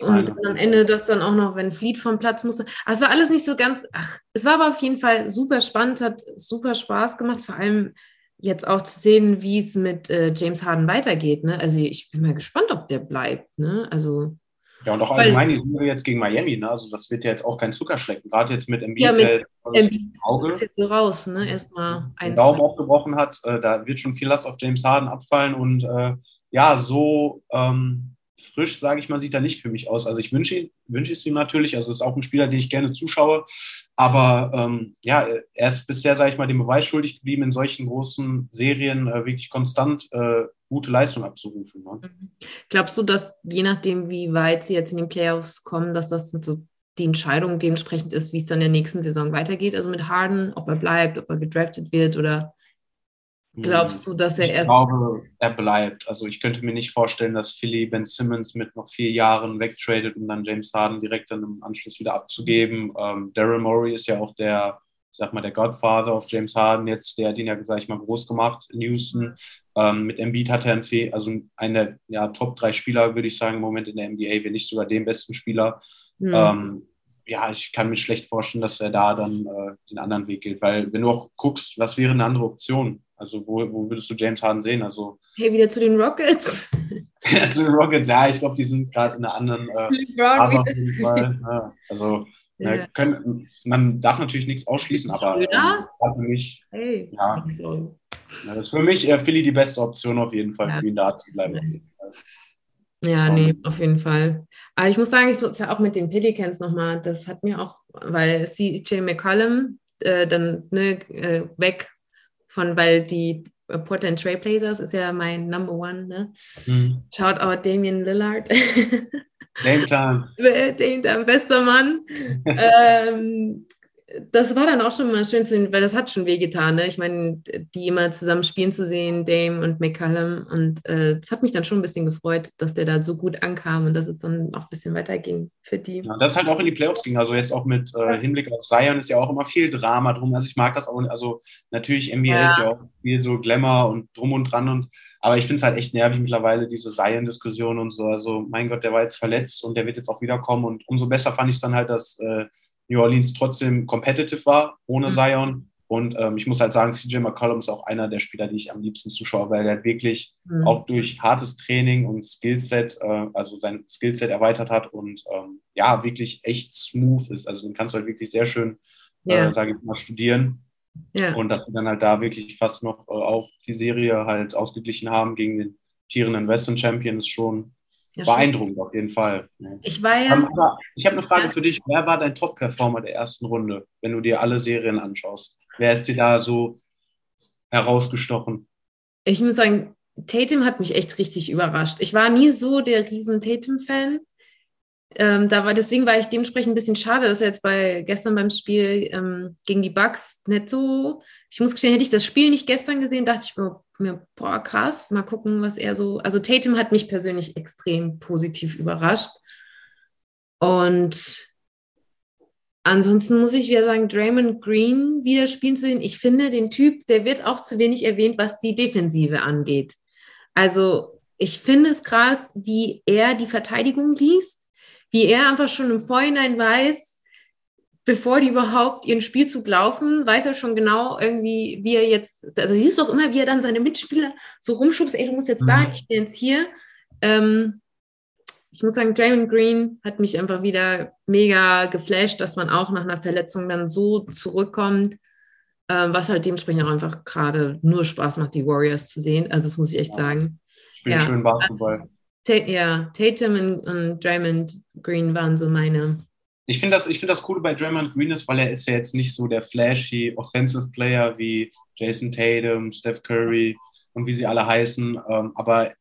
Und dann am Ende das dann auch noch, wenn Fleet vom Platz musste. Aber es war alles nicht so ganz, ach, es war aber auf jeden Fall super spannend, hat super Spaß gemacht, vor allem jetzt auch zu sehen, wie es mit äh, James Harden weitergeht. Ne? Also ich bin mal gespannt, ob der bleibt. Ne? Also ja, und auch allgemein die Serie jetzt gegen Miami, ne? Also das wird ja jetzt auch kein Zuckerschlecken. Gerade jetzt mit Embiid, ja, mit äh, Embiid Auge, ist jetzt raus, ne? Erstmal ein Daumen aufgebrochen hat, äh, da wird schon viel Last auf James Harden abfallen und äh, ja, so ähm, frisch, sage ich mal, sieht er nicht für mich aus. Also ich wünsche wünsche es ihm natürlich. Also ist auch ein Spieler, den ich gerne zuschaue. Aber ähm, ja, er ist bisher, sage ich mal, dem Beweis schuldig geblieben, in solchen großen Serien äh, wirklich konstant äh, gute Leistung abzurufen. Ne? Mhm. Glaubst du, dass je nachdem, wie weit sie jetzt in den Playoffs kommen, dass das so die Entscheidung dementsprechend ist, wie es dann in der nächsten Saison weitergeht? Also mit Harden, ob er bleibt, ob er gedraftet wird oder Glaubst du, dass er ich erst. Ich glaube, er bleibt. Also ich könnte mir nicht vorstellen, dass Philly Ben Simmons mit noch vier Jahren wegtradet, um dann James Harden direkt dann im Anschluss wieder abzugeben. Ähm, Daryl Morey ist ja auch der, ich sag mal, der Godfather of James Harden jetzt, der hat ihn ja, sag ich mal, groß gemacht in Houston. Ähm, mit Embiid hat er einen, also einen der ja, Top drei Spieler, würde ich sagen, im Moment in der NBA, wenn nicht sogar den besten Spieler. Mhm. Ähm, ja, ich kann mir schlecht vorstellen, dass er da dann äh, den anderen Weg geht, weil wenn du auch guckst, was wäre eine andere Option? Also wo, wo würdest du James Harden sehen? Also hey, wieder zu den Rockets. zu den Rockets, ja, ich glaube, die sind gerade in einer anderen äh, Phase auf jeden Fall. Ja, also ja. Ne, können, man darf natürlich nichts ausschließen, aber ähm, für mich, hey. ja, ja, das ist für mich äh, Philly die beste Option auf jeden Fall, ja. für ihn da zu bleiben. Ja, nee, auf jeden Fall. Aber ich muss sagen, ich muss ja auch mit den Pelicans nochmal, das hat mir auch, weil CJ McCollum äh, dann ne, äh, weg von, weil die äh, Portland Trailblazers ist ja mein Number One, ne? Mhm. Shout out Damian Lillard. Dame Time. Dame Time, bester Mann. ähm, das war dann auch schon mal schön zu sehen, weil das hat schon wehgetan. Ne? Ich meine, die immer zusammen spielen zu sehen, Dame und McCallum. Und äh, das hat mich dann schon ein bisschen gefreut, dass der da so gut ankam und dass es dann auch ein bisschen weiterging für die. Ja, dass halt auch in die Playoffs ging. Also jetzt auch mit äh, Hinblick auf Zion ist ja auch immer viel Drama drum. Also ich mag das auch. Also natürlich NBA ja. ist ja auch viel so Glamour und drum und dran und aber ich finde es halt echt nervig mittlerweile, diese Zion-Diskussion und so. Also, mein Gott, der war jetzt verletzt und der wird jetzt auch wiederkommen. Und umso besser fand ich es dann halt, dass äh, New Orleans trotzdem competitive war, ohne mhm. Zion. Und ähm, ich muss halt sagen, CJ McCollum ist auch einer der Spieler, die ich am liebsten zuschaue, weil er wirklich mhm. auch durch hartes Training und Skillset, äh, also sein Skillset erweitert hat und ähm, ja, wirklich echt smooth ist. Also den kannst du halt wirklich sehr schön, ja. äh, sage ich mal, studieren. Ja. Und dass sie dann halt da wirklich fast noch äh, auch die Serie halt ausgeglichen haben gegen den tierenden Western Champion ist schon ja, beeindruckend auf jeden Fall. Ich war ja. Aber ich habe eine Frage ja. für dich. Wer war dein Top-Performer der ersten Runde, wenn du dir alle Serien anschaust? Wer ist dir da so herausgestochen? Ich muss sagen, Tatum hat mich echt richtig überrascht. Ich war nie so der riesen Tatum-Fan. Ähm, da war, deswegen war ich dementsprechend ein bisschen schade, dass er jetzt bei gestern beim Spiel ähm, gegen die Bucks nicht so. Ich muss gestehen, hätte ich das Spiel nicht gestern gesehen, dachte ich mir, mir, boah, krass, mal gucken, was er so. Also Tatum hat mich persönlich extrem positiv überrascht. Und ansonsten muss ich wieder sagen, Draymond Green wieder spielen zu sehen. Ich finde, den Typ, der wird auch zu wenig erwähnt, was die Defensive angeht. Also ich finde es krass, wie er die Verteidigung liest wie er einfach schon im Vorhinein weiß, bevor die überhaupt ihren Spielzug laufen, weiß er schon genau irgendwie, wie er jetzt, also siehst du auch immer, wie er dann seine Mitspieler so rumschubst, ey, du musst jetzt mhm. da, ich bin jetzt hier. Ähm, ich muss sagen, Draymond Green hat mich einfach wieder mega geflasht, dass man auch nach einer Verletzung dann so zurückkommt, ähm, was halt dementsprechend auch einfach gerade nur Spaß macht, die Warriors zu sehen. Also das muss ich echt sagen. Spielen ja. schön Basketball. Ja, Tatum und, und Draymond Green waren so meine. Ich finde das, find das Coole bei Draymond Green ist, weil er ist ja jetzt nicht so der flashy Offensive Player wie Jason Tatum, Steph Curry und wie sie alle heißen. Ähm, aber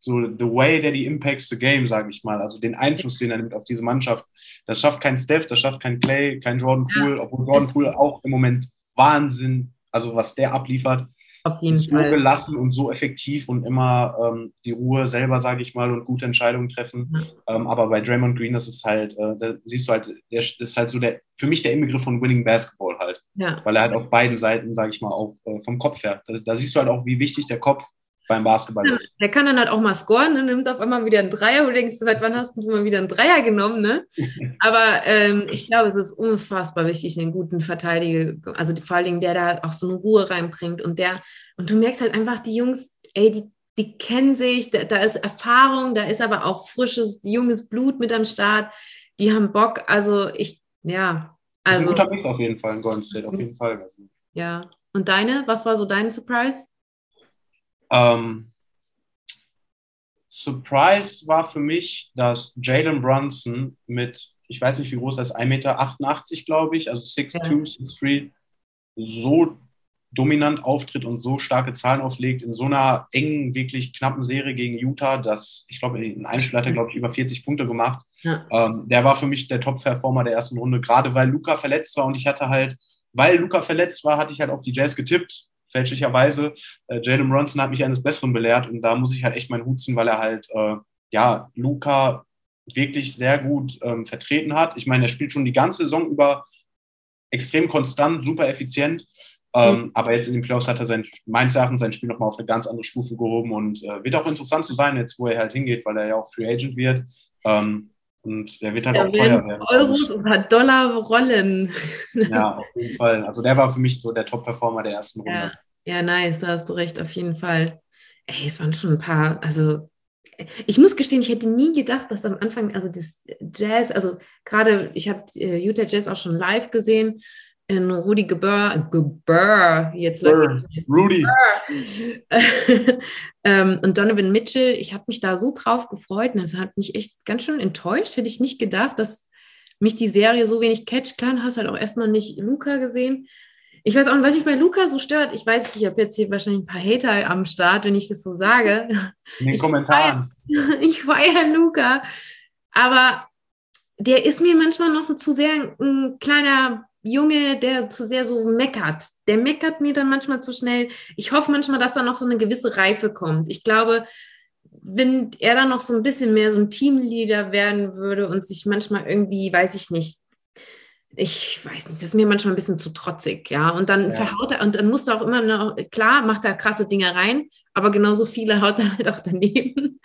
so the way that he impacts the game, sage ich mal, also den Einfluss, den er nimmt auf diese Mannschaft, das schafft kein Steph, das schafft kein Clay, kein Jordan Poole, obwohl Jordan Poole auch im Moment Wahnsinn, also was der abliefert, auf jeden so Fall. gelassen und so effektiv und immer ähm, die Ruhe selber, sage ich mal, und gute Entscheidungen treffen. Ja. Ähm, aber bei Draymond Green, das ist halt, äh, da siehst du halt, der ist halt so der, für mich der Inbegriff von Winning Basketball halt. Ja. Weil er halt auf beiden Seiten, sage ich mal, auch äh, vom Kopf her. Da, da, siehst du halt auch, wie wichtig der Kopf beim Basketball ja, ist. Der kann dann halt auch mal scoren und nimmt auf einmal wieder einen Dreier. Du denkst, seit wann hast du mal wieder einen Dreier genommen, ne? Aber ähm, ich glaube, es ist unfassbar wichtig, einen guten Verteidiger, also vor allen Dingen der da auch so eine Ruhe reinbringt und der, und du merkst halt einfach, die Jungs, ey, die, die kennen sich, da, da ist Erfahrung, da ist aber auch frisches, junges Blut mit am Start. Die haben Bock, also ich, ja. Also, ein guter Mix auf jeden Fall in Golden State, auf jeden Fall. Ja. Und deine, was war so dein Surprise? Ähm, Surprise war für mich, dass Jalen Brunson mit, ich weiß nicht wie groß er ist, 1,88 Meter, glaube ich, also 6'2, ja. 6'3, so dominant auftritt und so starke Zahlen auflegt in so einer engen, wirklich knappen Serie gegen Utah, dass ich glaube, in einem Spiel hat er, glaube ich, über 40 Punkte gemacht. Ja. Ähm, der war für mich der Top-Performer der ersten Runde, gerade weil Luca verletzt war und ich hatte halt, weil Luca verletzt war, hatte ich halt auf die Jazz getippt fälschlicherweise. Äh, Jalen Bronson hat mich eines Besseren belehrt und da muss ich halt echt meinen Hut ziehen, weil er halt, äh, ja, Luca wirklich sehr gut ähm, vertreten hat. Ich meine, er spielt schon die ganze Saison über extrem konstant, super effizient. Ähm, mhm. Aber jetzt in den Playoffs hat er sein, meines Erachtens sein Spiel nochmal auf eine ganz andere Stufe gehoben und äh, wird auch interessant zu sein, jetzt wo er halt hingeht, weil er ja auch Free Agent wird. Ähm, und der wird halt da auch teuer werden. Euros oder Dollar rollen. Ja, auf jeden Fall. Also der war für mich so der Top-Performer der ersten Runde. Ja. Ja, nice, da hast du recht, auf jeden Fall. Ey, es waren schon ein paar, also ich muss gestehen, ich hätte nie gedacht, dass am Anfang, also das Jazz, also gerade, ich habe äh, Utah Jazz auch schon live gesehen, in Rudi Gebör, Gebör, jetzt läuft Rudy. ähm, und Donovan Mitchell, ich habe mich da so drauf gefreut und das hat mich echt ganz schön enttäuscht. Hätte ich nicht gedacht, dass mich die Serie so wenig catch kann. Hast halt auch erstmal nicht Luca gesehen. Ich weiß auch nicht, was mich bei Luca so stört. Ich weiß, ich habe jetzt hier wahrscheinlich ein paar Hater am Start, wenn ich das so sage. In den ich Kommentaren. Feier, ich feiere Luca. Aber der ist mir manchmal noch zu sehr ein kleiner Junge, der zu sehr so meckert. Der meckert mir dann manchmal zu schnell. Ich hoffe manchmal, dass da noch so eine gewisse Reife kommt. Ich glaube, wenn er dann noch so ein bisschen mehr so ein Teamleader werden würde und sich manchmal irgendwie, weiß ich nicht, ich weiß nicht, das ist mir manchmal ein bisschen zu trotzig, ja. Und dann ja. verhaut er, und dann musst du auch immer noch, klar, macht er krasse Dinge rein, aber genauso viele haut er halt auch daneben.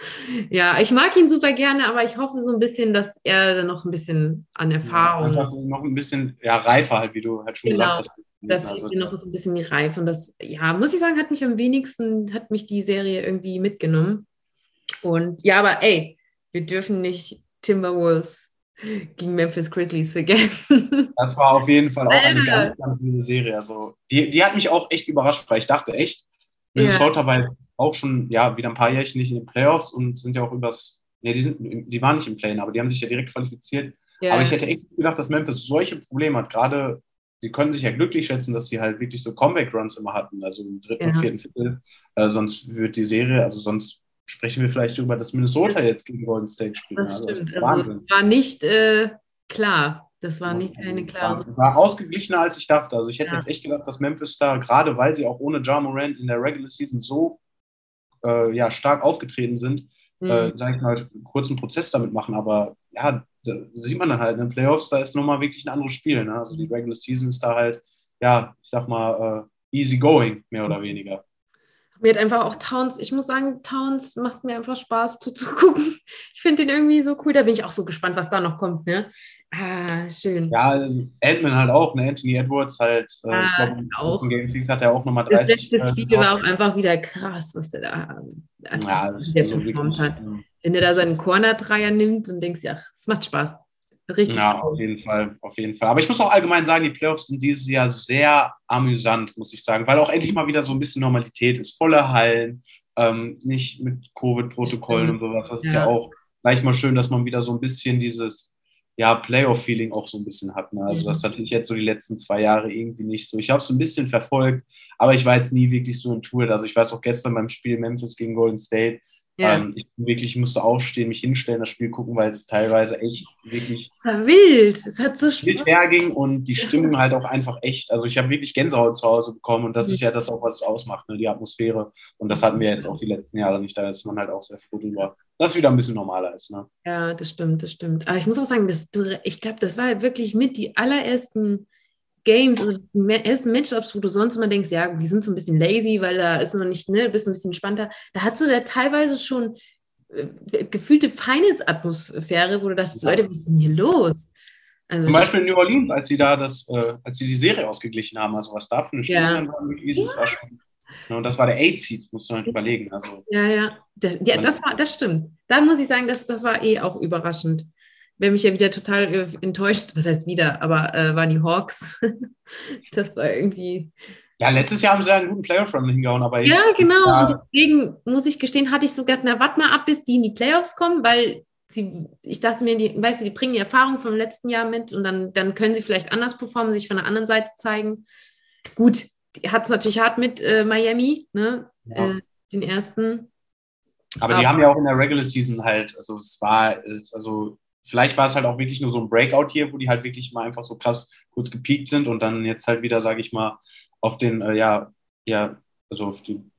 ja, ich mag ihn super gerne, aber ich hoffe so ein bisschen, dass er dann noch ein bisschen an Erfahrung. Ja, noch ein bisschen, ja, reifer halt, wie du halt schon genau. gesagt hast. Da fehlt also, mir noch so ein bisschen die Reife. Und das, ja, muss ich sagen, hat mich am wenigsten, hat mich die Serie irgendwie mitgenommen. Und ja, aber ey, wir dürfen nicht Timberwolves gegen Memphis Grizzlies vergessen. Das war auf jeden Fall auch eine ganz, ganz wilde Serie. Also, die, die hat mich auch echt überrascht, weil ich dachte echt, Minnesota ja. war jetzt auch schon ja, wieder ein paar Jährchen nicht in den Playoffs und sind ja auch übers, nee, die, sind, die waren nicht im Play, aber die haben sich ja direkt qualifiziert. Ja. Aber ich hätte echt gedacht, dass Memphis solche Probleme hat. Gerade, die können sich ja glücklich schätzen, dass sie halt wirklich so Comeback-Runs immer hatten, also im dritten ja. und vierten Viertel. Äh, sonst wird die Serie, also sonst sprechen wir vielleicht darüber, dass Minnesota jetzt gegen Golden State spielt. Das also, stimmt. Das also, war nicht äh, klar. Das war nicht keine klare. War, war ausgeglichener, als ich dachte. Also ich hätte ja. jetzt echt gedacht, dass Memphis da, gerade weil sie auch ohne Ja Morant in der Regular Season so äh, ja, stark aufgetreten sind, mhm. äh, sage ich mal, einen kurzen Prozess damit machen. Aber ja, da sieht man dann halt, in den Playoffs, da ist nochmal wirklich ein anderes Spiel. Ne? Also die Regular Season ist da halt, ja, ich sag mal, äh, easy going, mehr oder weniger mir hat einfach auch Towns, ich muss sagen, Towns macht mir einfach Spaß zuzugucken. Ich finde den irgendwie so cool. Da bin ich auch so gespannt, was da noch kommt. Ne? Ah, schön. Ja, Ant-Man halt auch, ne? Anthony Edwards halt. Äh, ah, ich glaube, auch. Game 6 hat er auch nochmal 30. Das letzte Spiel war auch einfach wieder krass, was der da ja, das der so performt hat. Wenn er da seinen Corner-Dreier nimmt und denkst, ja, es macht Spaß. Richtig. Ja, cool. auf jeden Fall, auf jeden Fall. Aber ich muss auch allgemein sagen, die Playoffs sind dieses Jahr sehr amüsant, muss ich sagen, weil auch endlich mal wieder so ein bisschen Normalität ist. Volle Hallen, ähm, nicht mit Covid-Protokollen und sowas. Das ist Ja. auch gleich mal schön, dass man wieder so ein bisschen dieses ja, Playoff-Feeling auch so ein bisschen hat. Ne? Also Mhm. das hatte ich jetzt so die letzten zwei Jahre irgendwie nicht so. Ich habe es ein bisschen verfolgt, aber ich war jetzt nie wirklich so ein Tool. Also ich weiß auch gestern beim Spiel Memphis gegen Golden State, Ja. ähm, ich bin wirklich musste aufstehen, mich hinstellen, das Spiel gucken, weil es teilweise echt wirklich Es war wild. Es hat so Spaß. herging und die Stimmung halt auch einfach echt. Also ich habe wirklich Gänsehaut zu Hause bekommen und das Mhm. ist ja das auch, was es ausmacht, ne? die Atmosphäre. Und das hatten wir jetzt auch die letzten Jahre nicht. Da ist man halt auch sehr froh drüber, dass es wieder ein bisschen normaler ist. Ne? Ja, das stimmt, das stimmt. Aber ich muss auch sagen, das, ich glaube, das war halt wirklich mit die allerersten Games, also die ersten Matchups, wo du sonst immer denkst, ja, die sind so ein bisschen lazy, weil da ist noch nicht, ne, bist ein bisschen spannender. Da hat so der teilweise schon äh, gefühlte Finals-Atmosphäre, wo du dachtest, Ja. Leute, was ist denn hier los? Also, Zum Beispiel in New Orleans, als sie da das, äh, als sie die Serie ausgeglichen haben, also was da für eine Stimmung Ja. war, wirklich, das war schon. Ne, und das war der Eight-Seed, musst du halt überlegen. Also, Ja, ja. Das, ja, das war, das stimmt. Da muss ich sagen, das, das war eh auch überraschend. Wer mich ja wieder total äh, enttäuscht, was heißt wieder, aber äh, waren die Hawks. das war irgendwie. ja, letztes Jahr haben sie ja einen guten Playoff-Run hingehauen, aber Ja, genau. Und deswegen muss ich gestehen, hatte ich sogar, na, warte mal ab, bis die in die Playoffs kommen, weil sie, ich dachte mir, die, weißt du, die bringen die Erfahrung vom letzten Jahr mit und dann, dann können sie vielleicht anders performen, sich von der anderen Seite zeigen. Gut, hat es natürlich hart mit äh, Miami, ne? Ja. Äh, den ersten. Aber die haben ja auch in der Regular Season halt, also es war, also vielleicht war es halt auch wirklich nur so ein Breakout hier, wo die halt wirklich mal einfach so krass kurz gepiekt sind und dann jetzt halt wieder, sage ich mal, auf den, äh, ja, ja, also auf den,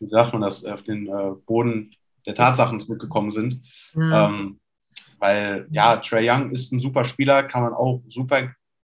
wie sagt man das, auf den äh, Boden der Tatsachen zurückgekommen sind. Ja. Ähm, weil, ja, Trey Young ist ein super Spieler, kann man auch super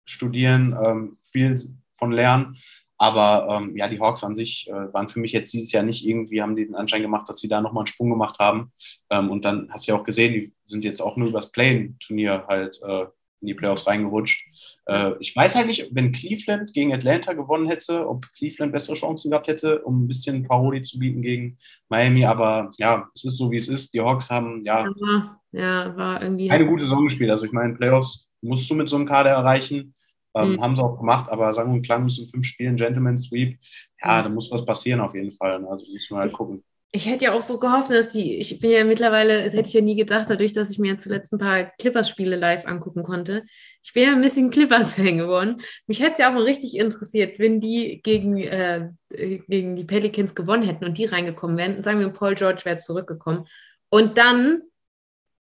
studieren, ähm, viel von lernen. Aber ähm, ja, die Hawks an sich äh, waren für mich jetzt dieses Jahr nicht irgendwie, haben die den Anschein gemacht, dass sie da nochmal einen Sprung gemacht haben. Ähm, und dann hast du ja auch gesehen, die sind jetzt auch nur übers Play-Turnier halt äh, in die Playoffs reingerutscht. Äh, ich weiß halt nicht, wenn Cleveland gegen Atlanta gewonnen hätte, ob Cleveland bessere Chancen gehabt hätte, um ein bisschen Paroli zu bieten gegen Miami. Aber ja, es ist so, wie es ist. Die Hawks haben ja Aber, ja, war irgendwie. keine gute Saison gespielt. Also ich meine, Playoffs musst du mit so einem Kader erreichen. Ähm, Mhm. Haben sie auch gemacht, aber sagen wir klang in fünf Spielen Gentleman Sweep. Ja, Mhm. da muss was passieren auf jeden Fall. ne? Also müssen wir halt gucken. Ich hätte ja auch so gehofft, dass die, ich bin ja mittlerweile, das hätte ich ja nie gedacht, dadurch, dass ich mir zuletzt ein paar Clippers-Spiele live angucken konnte. Ich bin ja ein bisschen Clippers-Fan geworden. Mich hätte es ja auch mal richtig interessiert, wenn die gegen, äh, gegen die Pelicans gewonnen hätten und die reingekommen wären. Sagen wir, Paul George wäre zurückgekommen. Und dann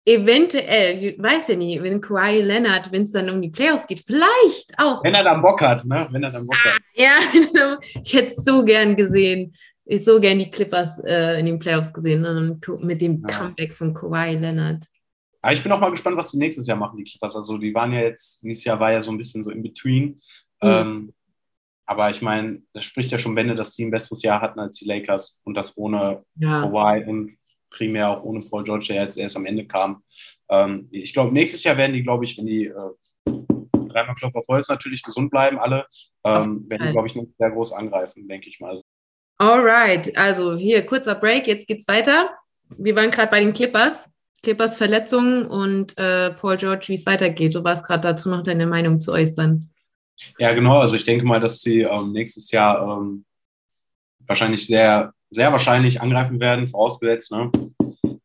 eventuell, ich weiß ja nie, wenn Kawhi Leonard, wenn es dann um die Playoffs geht, vielleicht auch Wenn er dann Bock hat, ne? Wenn er dann Bock hat. ja, ich hätte es so gern gesehen. Ich so gern die Clippers äh, in den Playoffs gesehen ne? und mit dem Ja. Comeback von Kawhi Leonard. Aber ich bin auch mal gespannt, was die nächstes Jahr machen, die Clippers. Also die waren ja jetzt, dieses Jahr war ja so ein bisschen so in between. Mhm. Ähm, aber ich meine, das spricht ja schon Bände, dass die ein besseres Jahr hatten als die Lakers und das ohne Ja, Kawhi und primär auch ohne Paul George, der jetzt erst am Ende kam. Ähm, ich glaube, nächstes Jahr werden die, glaube ich, wenn die äh, dreimal Klopf auf Holz natürlich gesund bleiben, alle, ähm, werden die, glaube ich, nicht sehr groß angreifen, denke ich mal. alright. Also hier kurzer Break, jetzt geht's weiter. Wir waren gerade bei den Clippers. Clippers Verletzungen und äh, Paul George, wie es weitergeht. Du warst gerade dazu noch deine Meinung zu äußern. Ja, genau. Also ich denke mal, dass sie ähm, nächstes Jahr ähm, wahrscheinlich sehr, sehr wahrscheinlich angreifen werden, vorausgesetzt. Ne?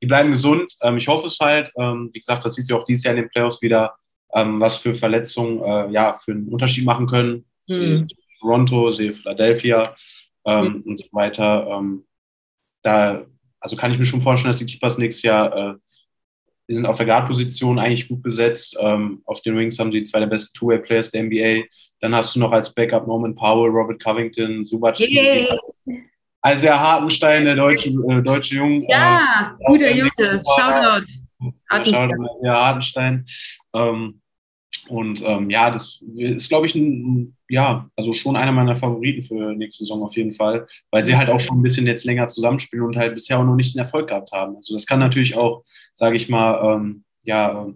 Die bleiben gesund. Ähm, ich hoffe es halt. Ähm, wie gesagt, das siehst du auch dieses Jahr in den Playoffs wieder, ähm, was für Verletzungen äh, ja für einen Unterschied machen können. Hm. Sehe Toronto, sehe Philadelphia ähm, und so weiter. Ähm, da, also kann ich mir schon vorstellen, dass die Clippers nächstes Jahr, äh, die sind auf der Guard-Position eigentlich gut besetzt. Ähm, auf den Wings haben sie zwei der besten Two-Way-Players der NBA. Dann hast du noch als Backup Norman Powell, Robert Covington, Subac. Yay. Also Herr Hartenstein, der deutsche, äh, deutsche Junge. Ja, äh, guter Junge. der- Shoutout. Hartenstein. Ja, Hartenstein. Ähm, und ähm, ja, das ist, glaube ich, ein, ja, also schon einer meiner Favoriten für nächste Saison auf jeden Fall, weil sie halt auch schon ein bisschen jetzt länger zusammenspielen und halt bisher auch noch nicht den Erfolg gehabt haben. Also das kann natürlich auch, sage ich mal, ähm, ja,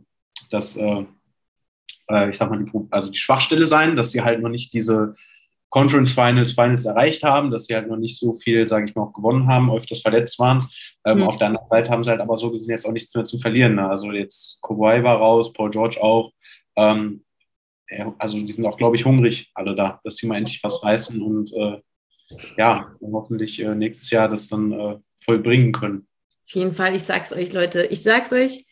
das, äh, äh, ich sag mal, die, also die Schwachstelle sein, dass sie halt noch nicht diese Conference Finals, Finals erreicht haben, dass sie halt noch nicht so viel, sage ich mal, auch gewonnen haben, öfters verletzt waren. Ähm, Mhm. Auf der anderen Seite haben sie halt aber so gesehen jetzt auch nichts mehr zu verlieren. Ne? Also jetzt Kawhi war raus, Paul George auch. Ähm, also die sind auch, glaube ich, hungrig alle da, dass sie mal endlich was reißen und äh, ja, hoffentlich äh, nächstes Jahr das dann äh, vollbringen können. Auf jeden Fall, ich sag's euch, Leute, ich sag's euch,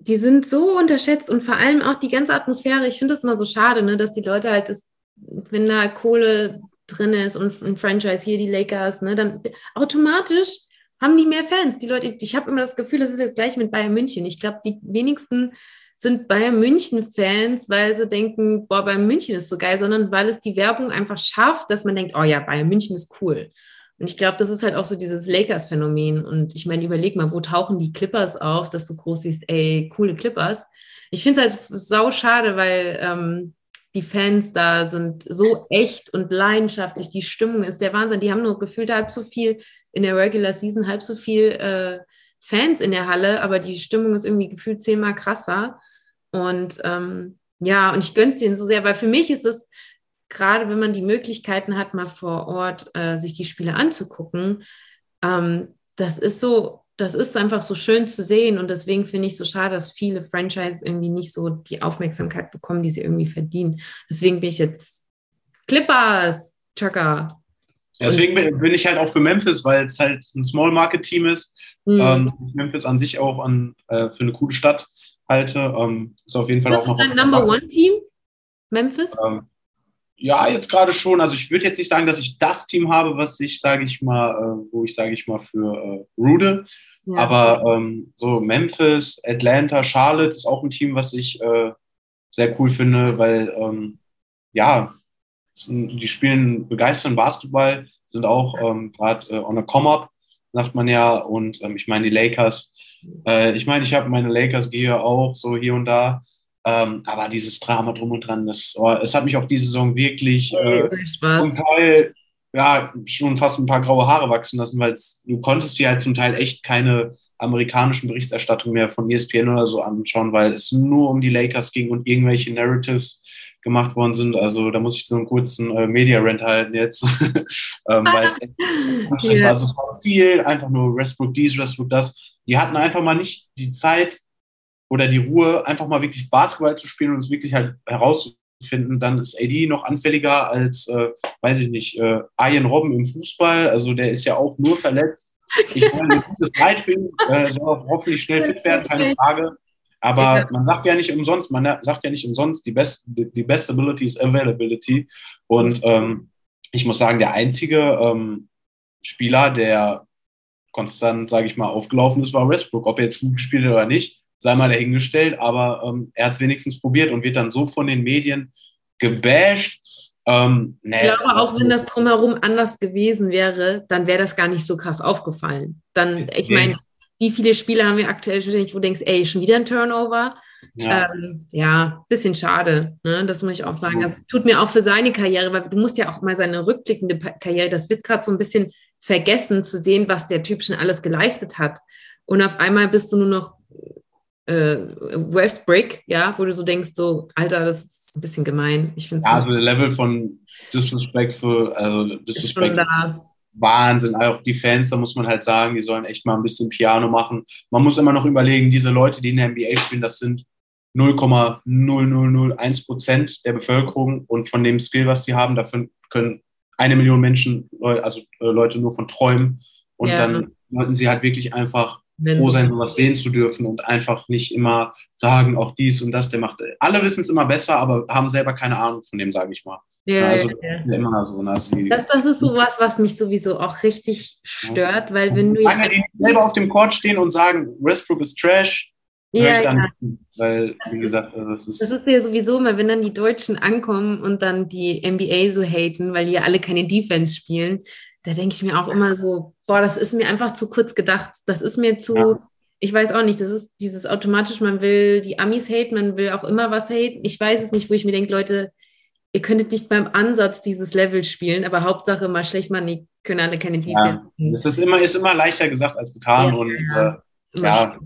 die sind so unterschätzt und vor allem auch die ganze Atmosphäre. Ich finde es immer so schade, ne, dass die Leute halt, das, wenn da Kohle drin ist und ein Franchise hier, die Lakers, ne, dann automatisch haben die mehr Fans. Die Leute, ich habe immer das Gefühl, das ist jetzt gleich mit Bayern München. Ich glaube, die wenigsten sind Bayern München-Fans, weil sie denken, boah, Bayern München ist so geil, sondern weil es die Werbung einfach schafft, dass man denkt, oh ja, Bayern München ist cool. Und ich glaube, das ist halt auch so dieses Lakers-Phänomen. Und ich meine, überleg mal, wo tauchen die Clippers auf, dass du groß siehst, ey, coole Clippers. Ich finde es halt sau schade, weil ähm, die Fans da sind so echt und leidenschaftlich. Die Stimmung ist der Wahnsinn. Die haben nur gefühlt halb so viel in der Regular Season, halb so viel äh, Fans in der Halle, aber die Stimmung ist irgendwie gefühlt zehnmal krasser. Und ähm, ja, und ich gönne denen so sehr, weil für mich ist es, gerade wenn man die Möglichkeiten hat, mal vor Ort äh, sich die Spiele anzugucken, ähm, das ist so, das ist einfach so schön zu sehen und deswegen finde ich so schade, dass viele Franchises irgendwie nicht so die Aufmerksamkeit bekommen, die sie irgendwie verdienen. Deswegen bin ich jetzt Clippers, Chaka. deswegen bin ich halt auch für Memphis, weil es halt ein Small Market Team ist. Mhm. Ähm, Memphis an sich auch an, äh, für eine coole Stadt halte. Ähm, ist auf jeden Fall ist auch das noch. dein Number One Team? Memphis? Ähm, ja, jetzt gerade schon. Also ich würde jetzt nicht sagen, dass ich das Team habe, was ich, sage ich mal, äh, wo ich, sage ich mal, für äh, rude. Ja. Aber ähm, so Memphis, Atlanta, Charlotte ist auch ein Team, was ich äh, sehr cool finde, weil ähm, ja, die spielen begeisternden Basketball, sind auch ähm, gerade äh, on a come-up, sagt man ja. Und ähm, ich meine, die Lakers, äh, ich meine, ich habe meine Lakers-Gehe auch so hier und da. Ähm, aber dieses Drama drum und dran, das, oh, es hat mich auch diese Saison wirklich äh, zum Teil ja, schon fast ein paar graue Haare wachsen lassen, weil du konntest dir halt zum Teil echt keine amerikanischen Berichterstattungen mehr von ESPN oder so anschauen, weil es nur um die Lakers ging und irgendwelche Narratives gemacht worden sind. Also da muss ich so einen kurzen äh, Media-Rant halten jetzt, ähm, weil es yeah. also es war viel, einfach nur Westbrook dies, Westbrook das. Die hatten einfach mal nicht die Zeit, oder die Ruhe, einfach mal wirklich Basketball zu spielen und es wirklich halt herauszufinden, dann ist AD noch anfälliger als, äh, weiß ich nicht, äh, Ian Robben im Fußball. Also der ist ja auch nur verletzt. Ich meine, ein gutes Leid für ihn, äh, soll hoffentlich schnell fit werden, keine Frage. Aber man sagt ja nicht umsonst, man sagt ja nicht umsonst, die best, die best ability is availability. Und ähm, ich muss sagen, der einzige ähm, Spieler, der konstant, sage ich mal, aufgelaufen ist, war Westbrook. Ob er jetzt gut gespielt hat oder nicht, sei mal dahingestellt, aber ähm, er hat es wenigstens probiert und wird dann so von den Medien gebasht. Ähm, nee, ich glaube, auch wenn das drumherum anders gewesen wäre, dann wäre das gar nicht so krass aufgefallen. Dann, ich meine, wie viele Spiele haben wir aktuell wo du denkst, ey, schon wieder ein Turnover? Ja, ähm, ja bisschen schade, ne? das muss ich auch sagen. Das tut mir auch für seine Karriere, weil du musst ja auch mal seine rückblickende Karriere, das wird gerade so ein bisschen vergessen zu sehen, was der Typ schon alles geleistet hat. Und auf einmal bist du nur noch äh, Westbrick, ja, wo du so denkst, so, Alter, das ist ein bisschen gemein. Ich finde Ja, also der Level von Disrespectful, also Disrespect, Wahnsinn. Auch die Fans, da muss man halt sagen, die sollen echt mal ein bisschen Piano machen. Man muss immer noch überlegen, diese Leute, die in der NBA spielen, das sind 0,0001 Prozent der Bevölkerung und von dem Skill, was sie haben, dafür können eine Million Menschen, also äh, Leute nur von träumen. Und ja. dann sollten sie halt wirklich einfach wenn froh sein, sowas sehen zu dürfen und einfach nicht immer sagen, auch dies und das, der macht. Alle wissen es immer besser, aber haben selber keine Ahnung von dem, sage ich mal. Ja, also, ja. immer so. Also das, das ist sowas, was mich sowieso auch richtig stört, weil wenn du. Lange, die selber auf dem Court stehen und sagen, Westbrook ist Trash, ja, ja. Weil, das wie gesagt, also das ist. Das ist ja sowieso immer, wenn dann die Deutschen ankommen und dann die NBA so haten, weil die ja alle keine Defense spielen, da denke ich mir auch immer so, boah, das ist mir einfach zu kurz gedacht. Das ist mir zu, ja. ich weiß auch nicht, das ist dieses automatisch, man will die Amis haten, man will auch immer was haten. Ich weiß es nicht, wo ich mir denke, Leute, ihr könntet nicht beim Ansatz dieses Level spielen, aber Hauptsache mal schlecht man, die können alle keine Defense. Ja, das ist immer, ist immer leichter gesagt als getan ja, und ja, äh, ja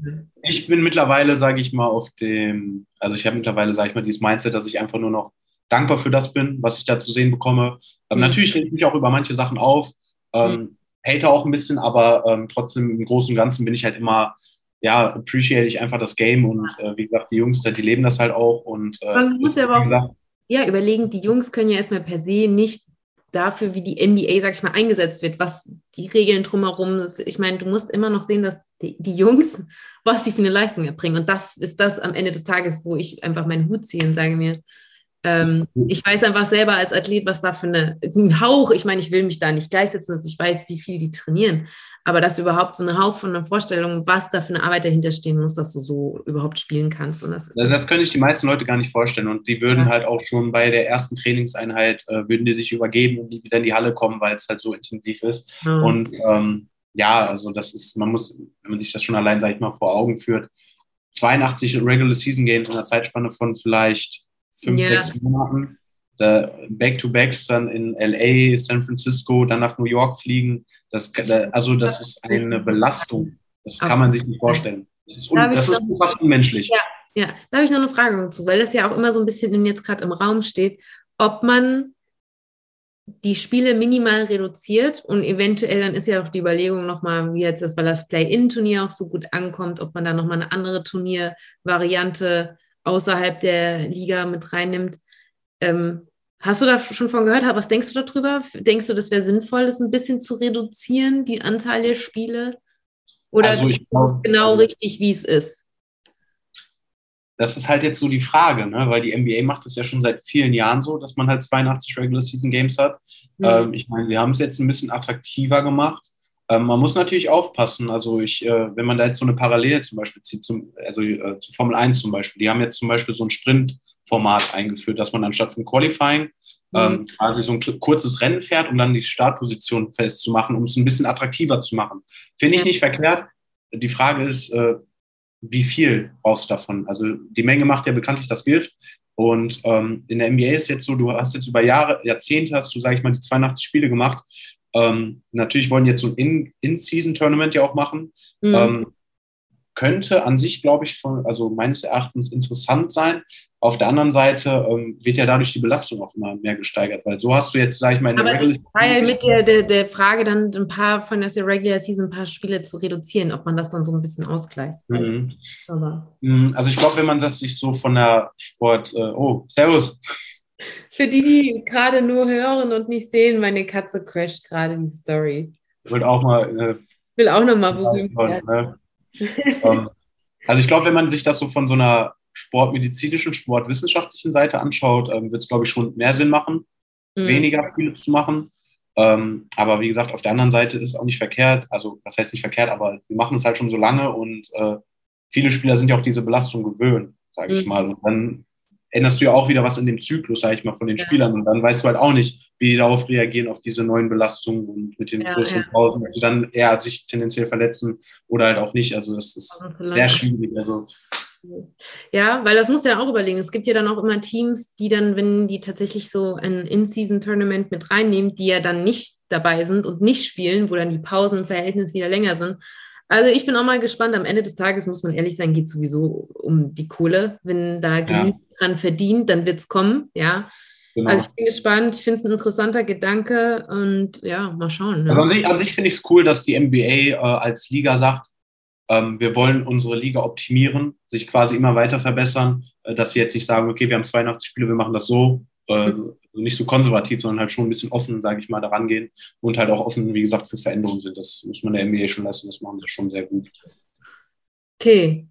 ich bin mittlerweile, sage ich mal, auf dem, also ich habe mittlerweile, sage ich mal, dieses Mindset, dass ich einfach nur noch dankbar für das bin, was ich da zu sehen bekomme. Mhm. Natürlich rede ich mich auch über manche Sachen auf, ähm, mhm. Hate auch ein bisschen, aber ähm, trotzdem im Großen und Ganzen bin ich halt immer, ja, appreciate ich einfach das Game und äh, wie gesagt, die Jungs, die leben das halt auch und äh, Man muss ja aber auch, ja, überlegen, die Jungs können ja erstmal per se nicht dafür, wie die NBA, sag ich mal, eingesetzt wird, was die Regeln drumherum ist. Ich meine, du musst immer noch sehen, dass die, die Jungs, was sie für eine Leistung erbringen. Und das ist das am Ende des Tages, wo ich einfach meinen Hut ziehe und sage mir, ähm, ich weiß einfach selber als Athlet, was da für eine, ein Hauch, ich meine, ich will mich da nicht gleichsetzen, dass ich weiß, wie viel die trainieren, aber dass du überhaupt so eine Hauch von einer Vorstellung, was da für eine Arbeit dahinter stehen muss, dass du so überhaupt spielen kannst. Und das, das, das können sich die meisten Leute gar nicht vorstellen und die würden ja. halt auch schon bei der ersten Trainingseinheit, äh, würden die sich übergeben und wieder in die Halle kommen, weil es halt so intensiv ist. Ja. Und ähm, ja, also das ist, man muss, wenn man sich das schon allein, sag ich mal, vor Augen führt, 82 Regular Season Games in einer Zeitspanne von vielleicht fünf, yeah. sechs Monaten. Back-to-Backs dann in LA, San Francisco, dann nach New York fliegen. Das, also das ist eine Belastung. Das kann man sich nicht vorstellen. Das ist, un, das ist fast unmenschlich. Ja, ja, da habe ich noch eine Frage dazu, weil das ja auch immer so ein bisschen jetzt gerade im Raum steht, ob man die Spiele minimal reduziert und eventuell dann ist ja auch die Überlegung nochmal, wie jetzt das, weil das Play-In-Turnier auch so gut ankommt, ob man da nochmal eine andere Turniervariante außerhalb der Liga mit reinnimmt. Ähm, hast du da schon von gehört? Was denkst du darüber? Denkst du, das wäre sinnvoll, das ein bisschen zu reduzieren, die Anzahl der Spiele? Oder also ist es genau also, richtig, wie es ist? Das ist halt jetzt so die Frage, ne? weil die NBA macht es ja schon seit vielen Jahren so, dass man halt 82 Regular Season Games hat. Mhm. Ähm, ich meine, sie haben es jetzt ein bisschen attraktiver gemacht. Ähm, man muss natürlich aufpassen. Also ich, äh, wenn man da jetzt so eine Parallele zum Beispiel zieht, zum, also äh, zu Formel 1 zum Beispiel, die haben jetzt zum Beispiel so ein Sprintformat eingeführt, dass man anstatt von Qualifying mhm. ähm, quasi so ein kurzes Rennen fährt, um dann die Startposition festzumachen, um es ein bisschen attraktiver zu machen. Finde ich nicht verkehrt. Die Frage ist, äh, wie viel brauchst du davon? Also die Menge macht ja bekanntlich das Gift. Und ähm, in der NBA ist jetzt so, du hast jetzt über Jahre, Jahrzehnte hast du, sage ich mal, die 82 Spiele gemacht. Ähm, natürlich wollen jetzt so ein In-Season-Tournament ja auch machen. Mhm. Ähm, könnte an sich, glaube ich, von, also meines Erachtens interessant sein. Auf der anderen Seite ähm, wird ja dadurch die Belastung auch immer mehr gesteigert, weil so hast du jetzt, sage ich mal, in Aber der Regular mit der, der, der Frage dann ein paar von der Regular Season ein paar Spiele zu reduzieren, ob man das dann so ein bisschen ausgleicht. Mhm. mhm. Also ich glaube, wenn man das sich so von der Sport, äh, oh, Servus. Für die, die gerade nur hören und nicht sehen, meine Katze crasht gerade die Story. Will auch mal. Äh, will auch noch mal berühmt werden. Ne? ähm, also ich glaube, wenn man sich das so von so einer sportmedizinischen, sportwissenschaftlichen Seite anschaut, ähm, wird es, glaube ich, schon mehr Sinn machen, mhm. weniger Spiele zu machen. Ähm, aber wie gesagt, auf der anderen Seite ist es auch nicht verkehrt. Also, was heißt nicht verkehrt, aber sie machen es halt schon so lange und äh, viele Spieler sind ja auch diese Belastung gewöhnt, sage ich mhm. mal. Und dann änderst du ja auch wieder was in dem Zyklus, sage ich mal, von den ja. Spielern. Und dann weißt du halt auch nicht, wie die darauf reagieren, auf diese neuen Belastungen und mit den ja, größeren ja. Pausen, dass sie dann eher sich tendenziell verletzen oder halt auch nicht. Also das ist sehr schwierig. Also ja, weil das muss ja auch überlegen. Es gibt ja dann auch immer Teams, die dann, wenn die tatsächlich so ein In-Season-Tournament mit reinnehmen, die ja dann nicht dabei sind und nicht spielen, wo dann die Pausen im Verhältnis wieder länger sind. Also ich bin auch mal gespannt. Am Ende des Tages muss man ehrlich sein, geht sowieso um die Kohle. Wenn da genug ja. dran verdient, dann wird es kommen. Ja. Genau. Also ich bin gespannt. Ich finde es ein interessanter Gedanke und ja, mal schauen. Ne? Also an sich, sich finde ich es cool, dass die NBA äh, als Liga sagt, ähm, wir wollen unsere Liga optimieren, sich quasi immer weiter verbessern, äh, dass sie jetzt nicht sagen, okay, wir haben 82 Spiele, wir machen das so. Äh, mhm also nicht so konservativ, sondern halt schon ein bisschen offen, sage ich mal, daran gehen und halt auch offen, wie gesagt, für Veränderungen sind. Das muss man der NBA schon lassen, das machen sie schon sehr gut. Okay,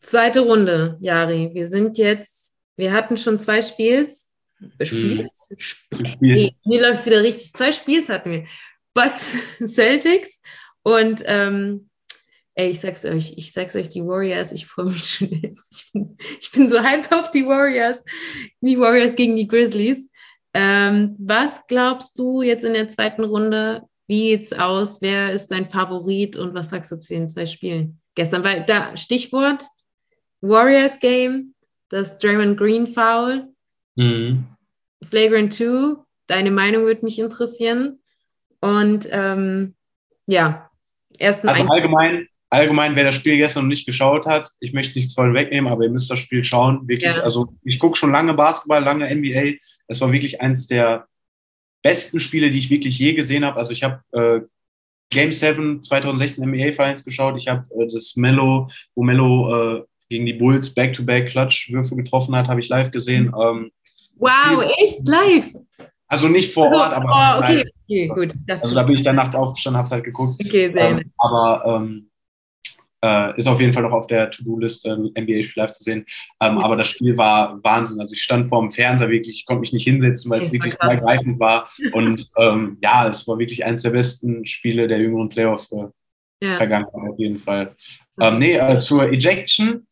zweite Runde, Jari. Wir sind jetzt, wir hatten schon zwei Spiels. Spiels? Hm. Spiels. Nee, hier läuft es wieder richtig. Zwei Spiels hatten wir. Bucks Celtics und ähm, ey, ich sag's euch, ich sag's euch, die Warriors, ich freue mich schon jetzt. Ich bin, ich bin so hyped auf die Warriors. Die Warriors gegen die Grizzlies. Ähm, was glaubst du jetzt in der zweiten Runde? Wie geht's aus? Wer ist dein Favorit und was sagst du zu den zwei Spielen gestern? Weil da Stichwort Warriors Game, das Draymond Green Foul, mhm. Flagrant 2. Deine Meinung würde mich interessieren. Und ähm, ja, erstmal. Also allgemein, allgemein, wer das Spiel gestern noch nicht geschaut hat, ich möchte nichts voll wegnehmen, aber ihr müsst das Spiel schauen. Wirklich, ja. also ich gucke schon lange Basketball, lange NBA. Es war wirklich eines der besten Spiele, die ich wirklich je gesehen habe. Also ich habe äh, Game 7 2016 NBA Finals geschaut. Ich habe äh, das Mello, wo Mello äh, gegen die Bulls Back-to-Back Clutch-Würfe getroffen hat, habe ich live gesehen. Ähm, wow, echt live? Also nicht vor Ort, aber. Oh, okay, okay, gut. Also da bin ich dann nachts aufgestanden, habe es halt geguckt. Okay, sehr ähm, Aber ähm, äh, ist auf jeden Fall noch auf der To-Do-List, ähm, NBA-Spiel live zu sehen. Ähm, aber das Spiel war Wahnsinn. Also ich stand vor dem Fernseher wirklich, ich konnte mich nicht hinsetzen, weil es wirklich ergreifend war. Und ähm, ja, es war wirklich eines der besten Spiele der jüngeren Playoff äh, ja. Vergangenheit auf jeden Fall. Ähm, nee, äh, zur Ejection.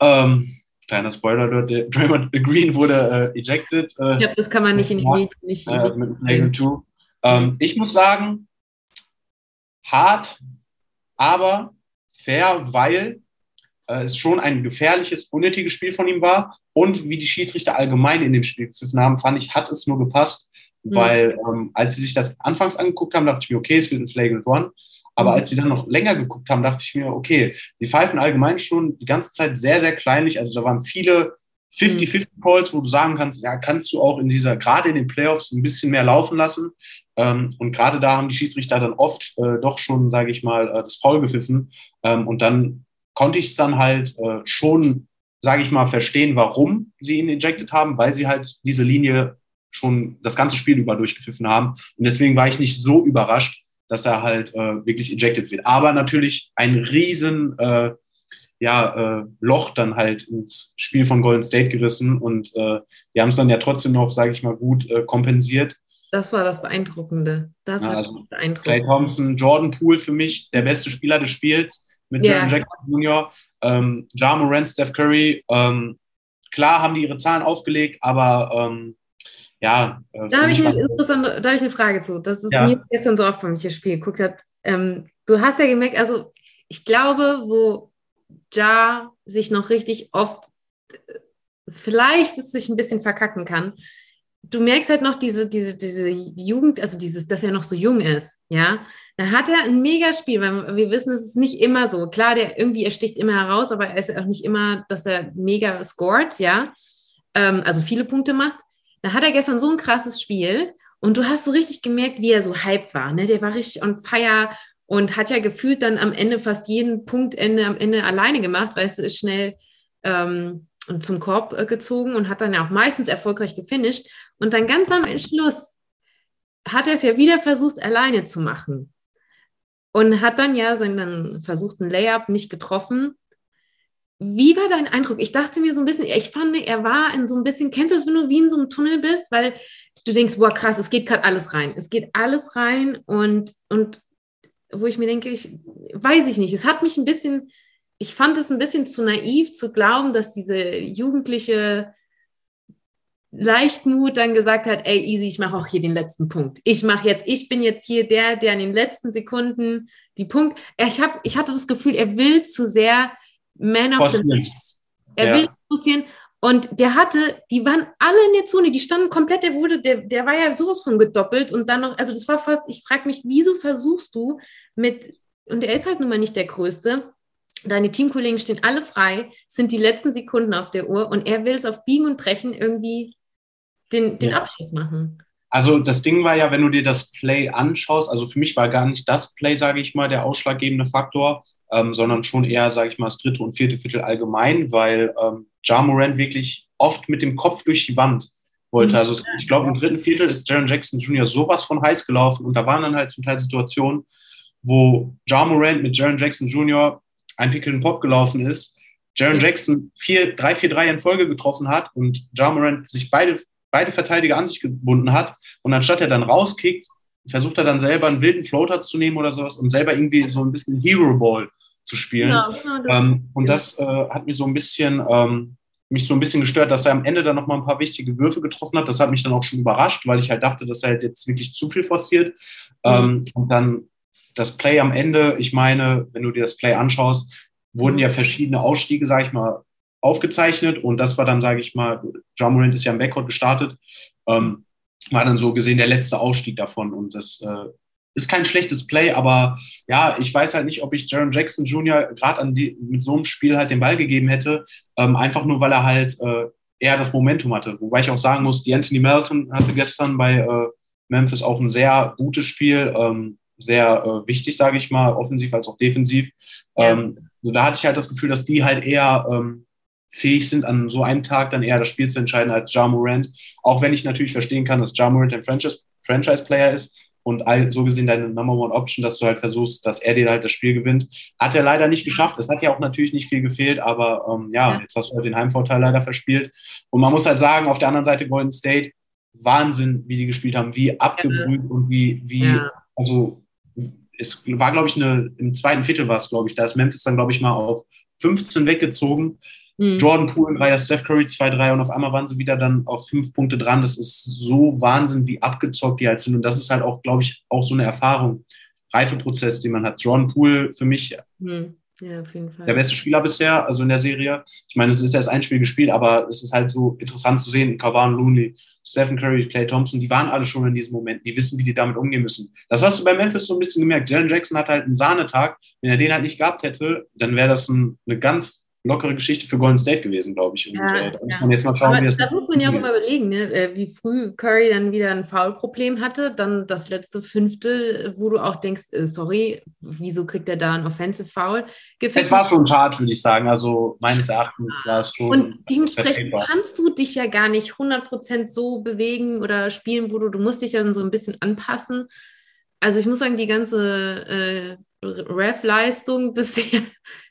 Ähm, kleiner Spoiler, dort, Draymond Green wurde äh, ejected. Äh, ich glaube, das kann man nicht in die nicht äh, mit Play 2. Ähm, ich muss sagen, hart, aber fair, weil äh, es schon ein gefährliches, unnötiges Spiel von ihm war. Und wie die Schiedsrichter allgemein in dem Spiel gepfiffen haben, fand ich, hat es nur gepasst. Mhm. Weil ähm, als sie sich das anfangs angeguckt haben, dachte ich mir, okay, es wird ein Flagrant Run. Aber mhm. als sie dann noch länger geguckt haben, dachte ich mir, okay, sie pfeifen allgemein schon die ganze Zeit sehr, sehr kleinlich. Also da waren viele 50-50-Calls, wo du sagen kannst, ja, kannst du auch in dieser, gerade in den Playoffs, ein bisschen mehr laufen lassen. Ähm, und gerade da haben die Schiedsrichter dann oft äh, doch schon, sage ich mal, äh, das Foul gepfiffen. Ähm, und dann konnte ich es dann halt äh, schon, sage ich mal, verstehen, warum sie ihn injected haben, weil sie halt diese Linie schon das ganze Spiel über durchgepfiffen haben. Und deswegen war ich nicht so überrascht, dass er halt äh, wirklich ejected wird. Aber natürlich ein riesen äh, ja, äh, Loch dann halt ins Spiel von Golden State gerissen und äh, die haben es dann ja trotzdem noch, sage ich mal, gut äh, kompensiert. Das war das Beeindruckende. Das ja, also beeindruckend. Clay Thompson, Jordan Poole für mich der beste Spieler des Spiels mit yeah. Jaron Jackson Jr., ähm, Ja Morant, Steph Curry. Ähm, klar haben die ihre Zahlen aufgelegt, aber ähm, ja. Äh, da habe ich, eine hab ich eine Frage zu. Das ist ja. mir gestern so oft, wenn ich das Spiel geguckt habe. Ähm, du hast ja gemerkt, also ich glaube, wo Ja sich noch richtig oft, vielleicht es sich ein bisschen verkacken kann, du merkst halt noch diese, diese, diese Jugend, also dieses, dass er noch so jung ist, ja. Da hat er ein mega Spiel, weil wir wissen, es ist nicht immer so. Klar, der irgendwie, er sticht immer heraus, aber er ist auch nicht immer, dass er mega scored, ja. Ähm, also viele Punkte macht. Da hat er gestern so ein krasses Spiel und du hast so richtig gemerkt, wie er so hype war. Ne? Der war richtig on fire und hat ja gefühlt dann am Ende fast jeden Punktende am Ende alleine gemacht, weil es ist schnell ähm, zum Korb äh, gezogen und hat dann ja auch meistens erfolgreich gefinisht. Und dann ganz am Schluss hat er es ja wieder versucht, alleine zu machen. Und hat dann ja seinen versuchten Layup nicht getroffen. Wie war dein Eindruck? Ich dachte mir so ein bisschen, ich fand, er war in so ein bisschen, kennst du das, wenn du wie in so einem Tunnel bist? Weil du denkst, boah, krass, es geht gerade alles rein. Es geht alles rein und, und wo ich mir denke, ich weiß ich nicht. Es hat mich ein bisschen, ich fand es ein bisschen zu naiv zu glauben, dass diese jugendliche Leichtmut dann gesagt hat, ey, easy, ich mache auch hier den letzten Punkt. Ich mache jetzt, ich bin jetzt hier der, der in den letzten Sekunden die Punkt. Ich, hab, ich hatte das Gefühl, er will zu sehr man of the Match. Er ja. will fokussieren. Und der hatte, die waren alle in der Zone, die standen komplett, der wurde, der, der war ja sowas von gedoppelt und dann noch, also das war fast, ich frage mich, wieso versuchst du mit, und er ist halt nun mal nicht der Größte, deine Teamkollegen stehen alle frei, sind die letzten Sekunden auf der Uhr und er will es auf Biegen und Brechen irgendwie den, den ja. Abschluss machen. Also das Ding war ja, wenn du dir das Play anschaust, also für mich war gar nicht das Play, sage ich mal, der ausschlaggebende Faktor, ähm, sondern schon eher, sage ich mal, das dritte und vierte Viertel allgemein, weil ähm, Ja Morant wirklich oft mit dem Kopf durch die Wand wollte. Mhm. Also ich glaube, im dritten Viertel ist Jaron Jackson Jr. sowas von heiß gelaufen und da waren dann halt zum Teil Situationen, wo Ja Morant mit Jaron Jackson Jr. ein Pick and Pop gelaufen ist, Jaron Jackson vier, drei, vier, drei in Folge getroffen hat und Ja Morant sich beide, beide Verteidiger an sich gebunden hat und anstatt er dann rauskickt, versucht er dann selber einen wilden Floater zu nehmen oder sowas und selber irgendwie so ein bisschen Hero Ball zu spielen. Genau, genau das ähm, und das äh, hat mich so ein bisschen ähm, mich so ein bisschen gestört, dass er am Ende dann nochmal ein paar wichtige Würfe getroffen hat. Das hat mich dann auch schon überrascht, weil ich halt dachte, dass er halt jetzt wirklich zu viel forciert. Mhm. Ähm, und dann das Play am Ende, ich meine, wenn du dir das Play anschaust, wurden ja verschiedene Ausstiege, sage ich mal, aufgezeichnet. Und das war dann, sage ich mal, John Morant ist ja im Backcourt gestartet, ähm, war dann so gesehen der letzte Ausstieg davon. Und das äh, ist kein schlechtes Play, aber ja, ich weiß halt nicht, ob ich Jaron Jackson Jr. gerade mit so einem Spiel halt den Ball gegeben hätte, ähm, einfach nur, weil er halt äh, eher das Momentum hatte. Wobei ich auch sagen muss, die Anthony Melton hatte gestern bei äh, Memphis auch ein sehr gutes Spiel, ähm, sehr äh, wichtig, sage ich mal, offensiv als auch defensiv. Ja. Ähm, also da hatte ich halt das Gefühl, dass die halt eher ähm, fähig sind, an so einem Tag dann eher das Spiel zu entscheiden als Ja Morant. Auch wenn ich natürlich verstehen kann, dass Ja Morant ein Franchise-Player ist und so gesehen deine Number One Option, dass du halt versuchst, dass er dir halt das Spiel gewinnt. Hat er leider nicht geschafft. Es hat ja auch natürlich nicht viel gefehlt, aber ähm, ja, ja, jetzt hast du halt den Heimvorteil leider verspielt. Und man muss halt sagen, auf der anderen Seite Golden State, Wahnsinn, wie die gespielt haben, wie abgebrüht ja. und wie, wie, ja. also es war, glaube ich, eine, im zweiten Viertel war es, glaube ich, da ist Memphis dann, glaube ich, mal auf 15 weggezogen Mhm. Jordan Poole, Dreier, Steph Curry 2-3 und auf einmal waren sie wieder dann auf fünf Punkte dran. Das ist so Wahnsinn, wie abgezockt die halt sind. Und das ist halt auch, glaube ich, auch so eine Erfahrung, Reifeprozess, den man hat. Jordan Poole für mich mhm. ja, der beste Spieler bisher, also in der Serie. Ich meine, es ist erst ein Spiel gespielt, aber es ist halt so interessant zu sehen. Kavan Looney, Stephen Curry, Clay Thompson, die waren alle schon in diesem Moment. Die wissen, wie die damit umgehen müssen. Das hast du bei Memphis so ein bisschen gemerkt. Jalen Jackson hat halt einen Sahnetag. Wenn er den halt nicht gehabt hätte, dann wäre das ein, eine ganz lockere Geschichte für Golden State gewesen, glaube ich. Und ja, äh, da muss man jetzt mal schauen, Aber wie es Da muss man ja auch immer überlegen, ne? Äh, wie früh Curry dann wieder ein Foul-Problem hatte. Dann das letzte Fünfte, wo du auch denkst, äh, sorry, wieso kriegt er da ein Offensive Foul? Gefällt es war schon hart, würde ich sagen. Also meines Erachtens war es schon. Und dementsprechend kannst du dich ja gar nicht 100% so bewegen oder spielen, wo du, du musst dich ja so ein bisschen anpassen. Also ich muss sagen, die ganze äh, Ref-Leistung bisher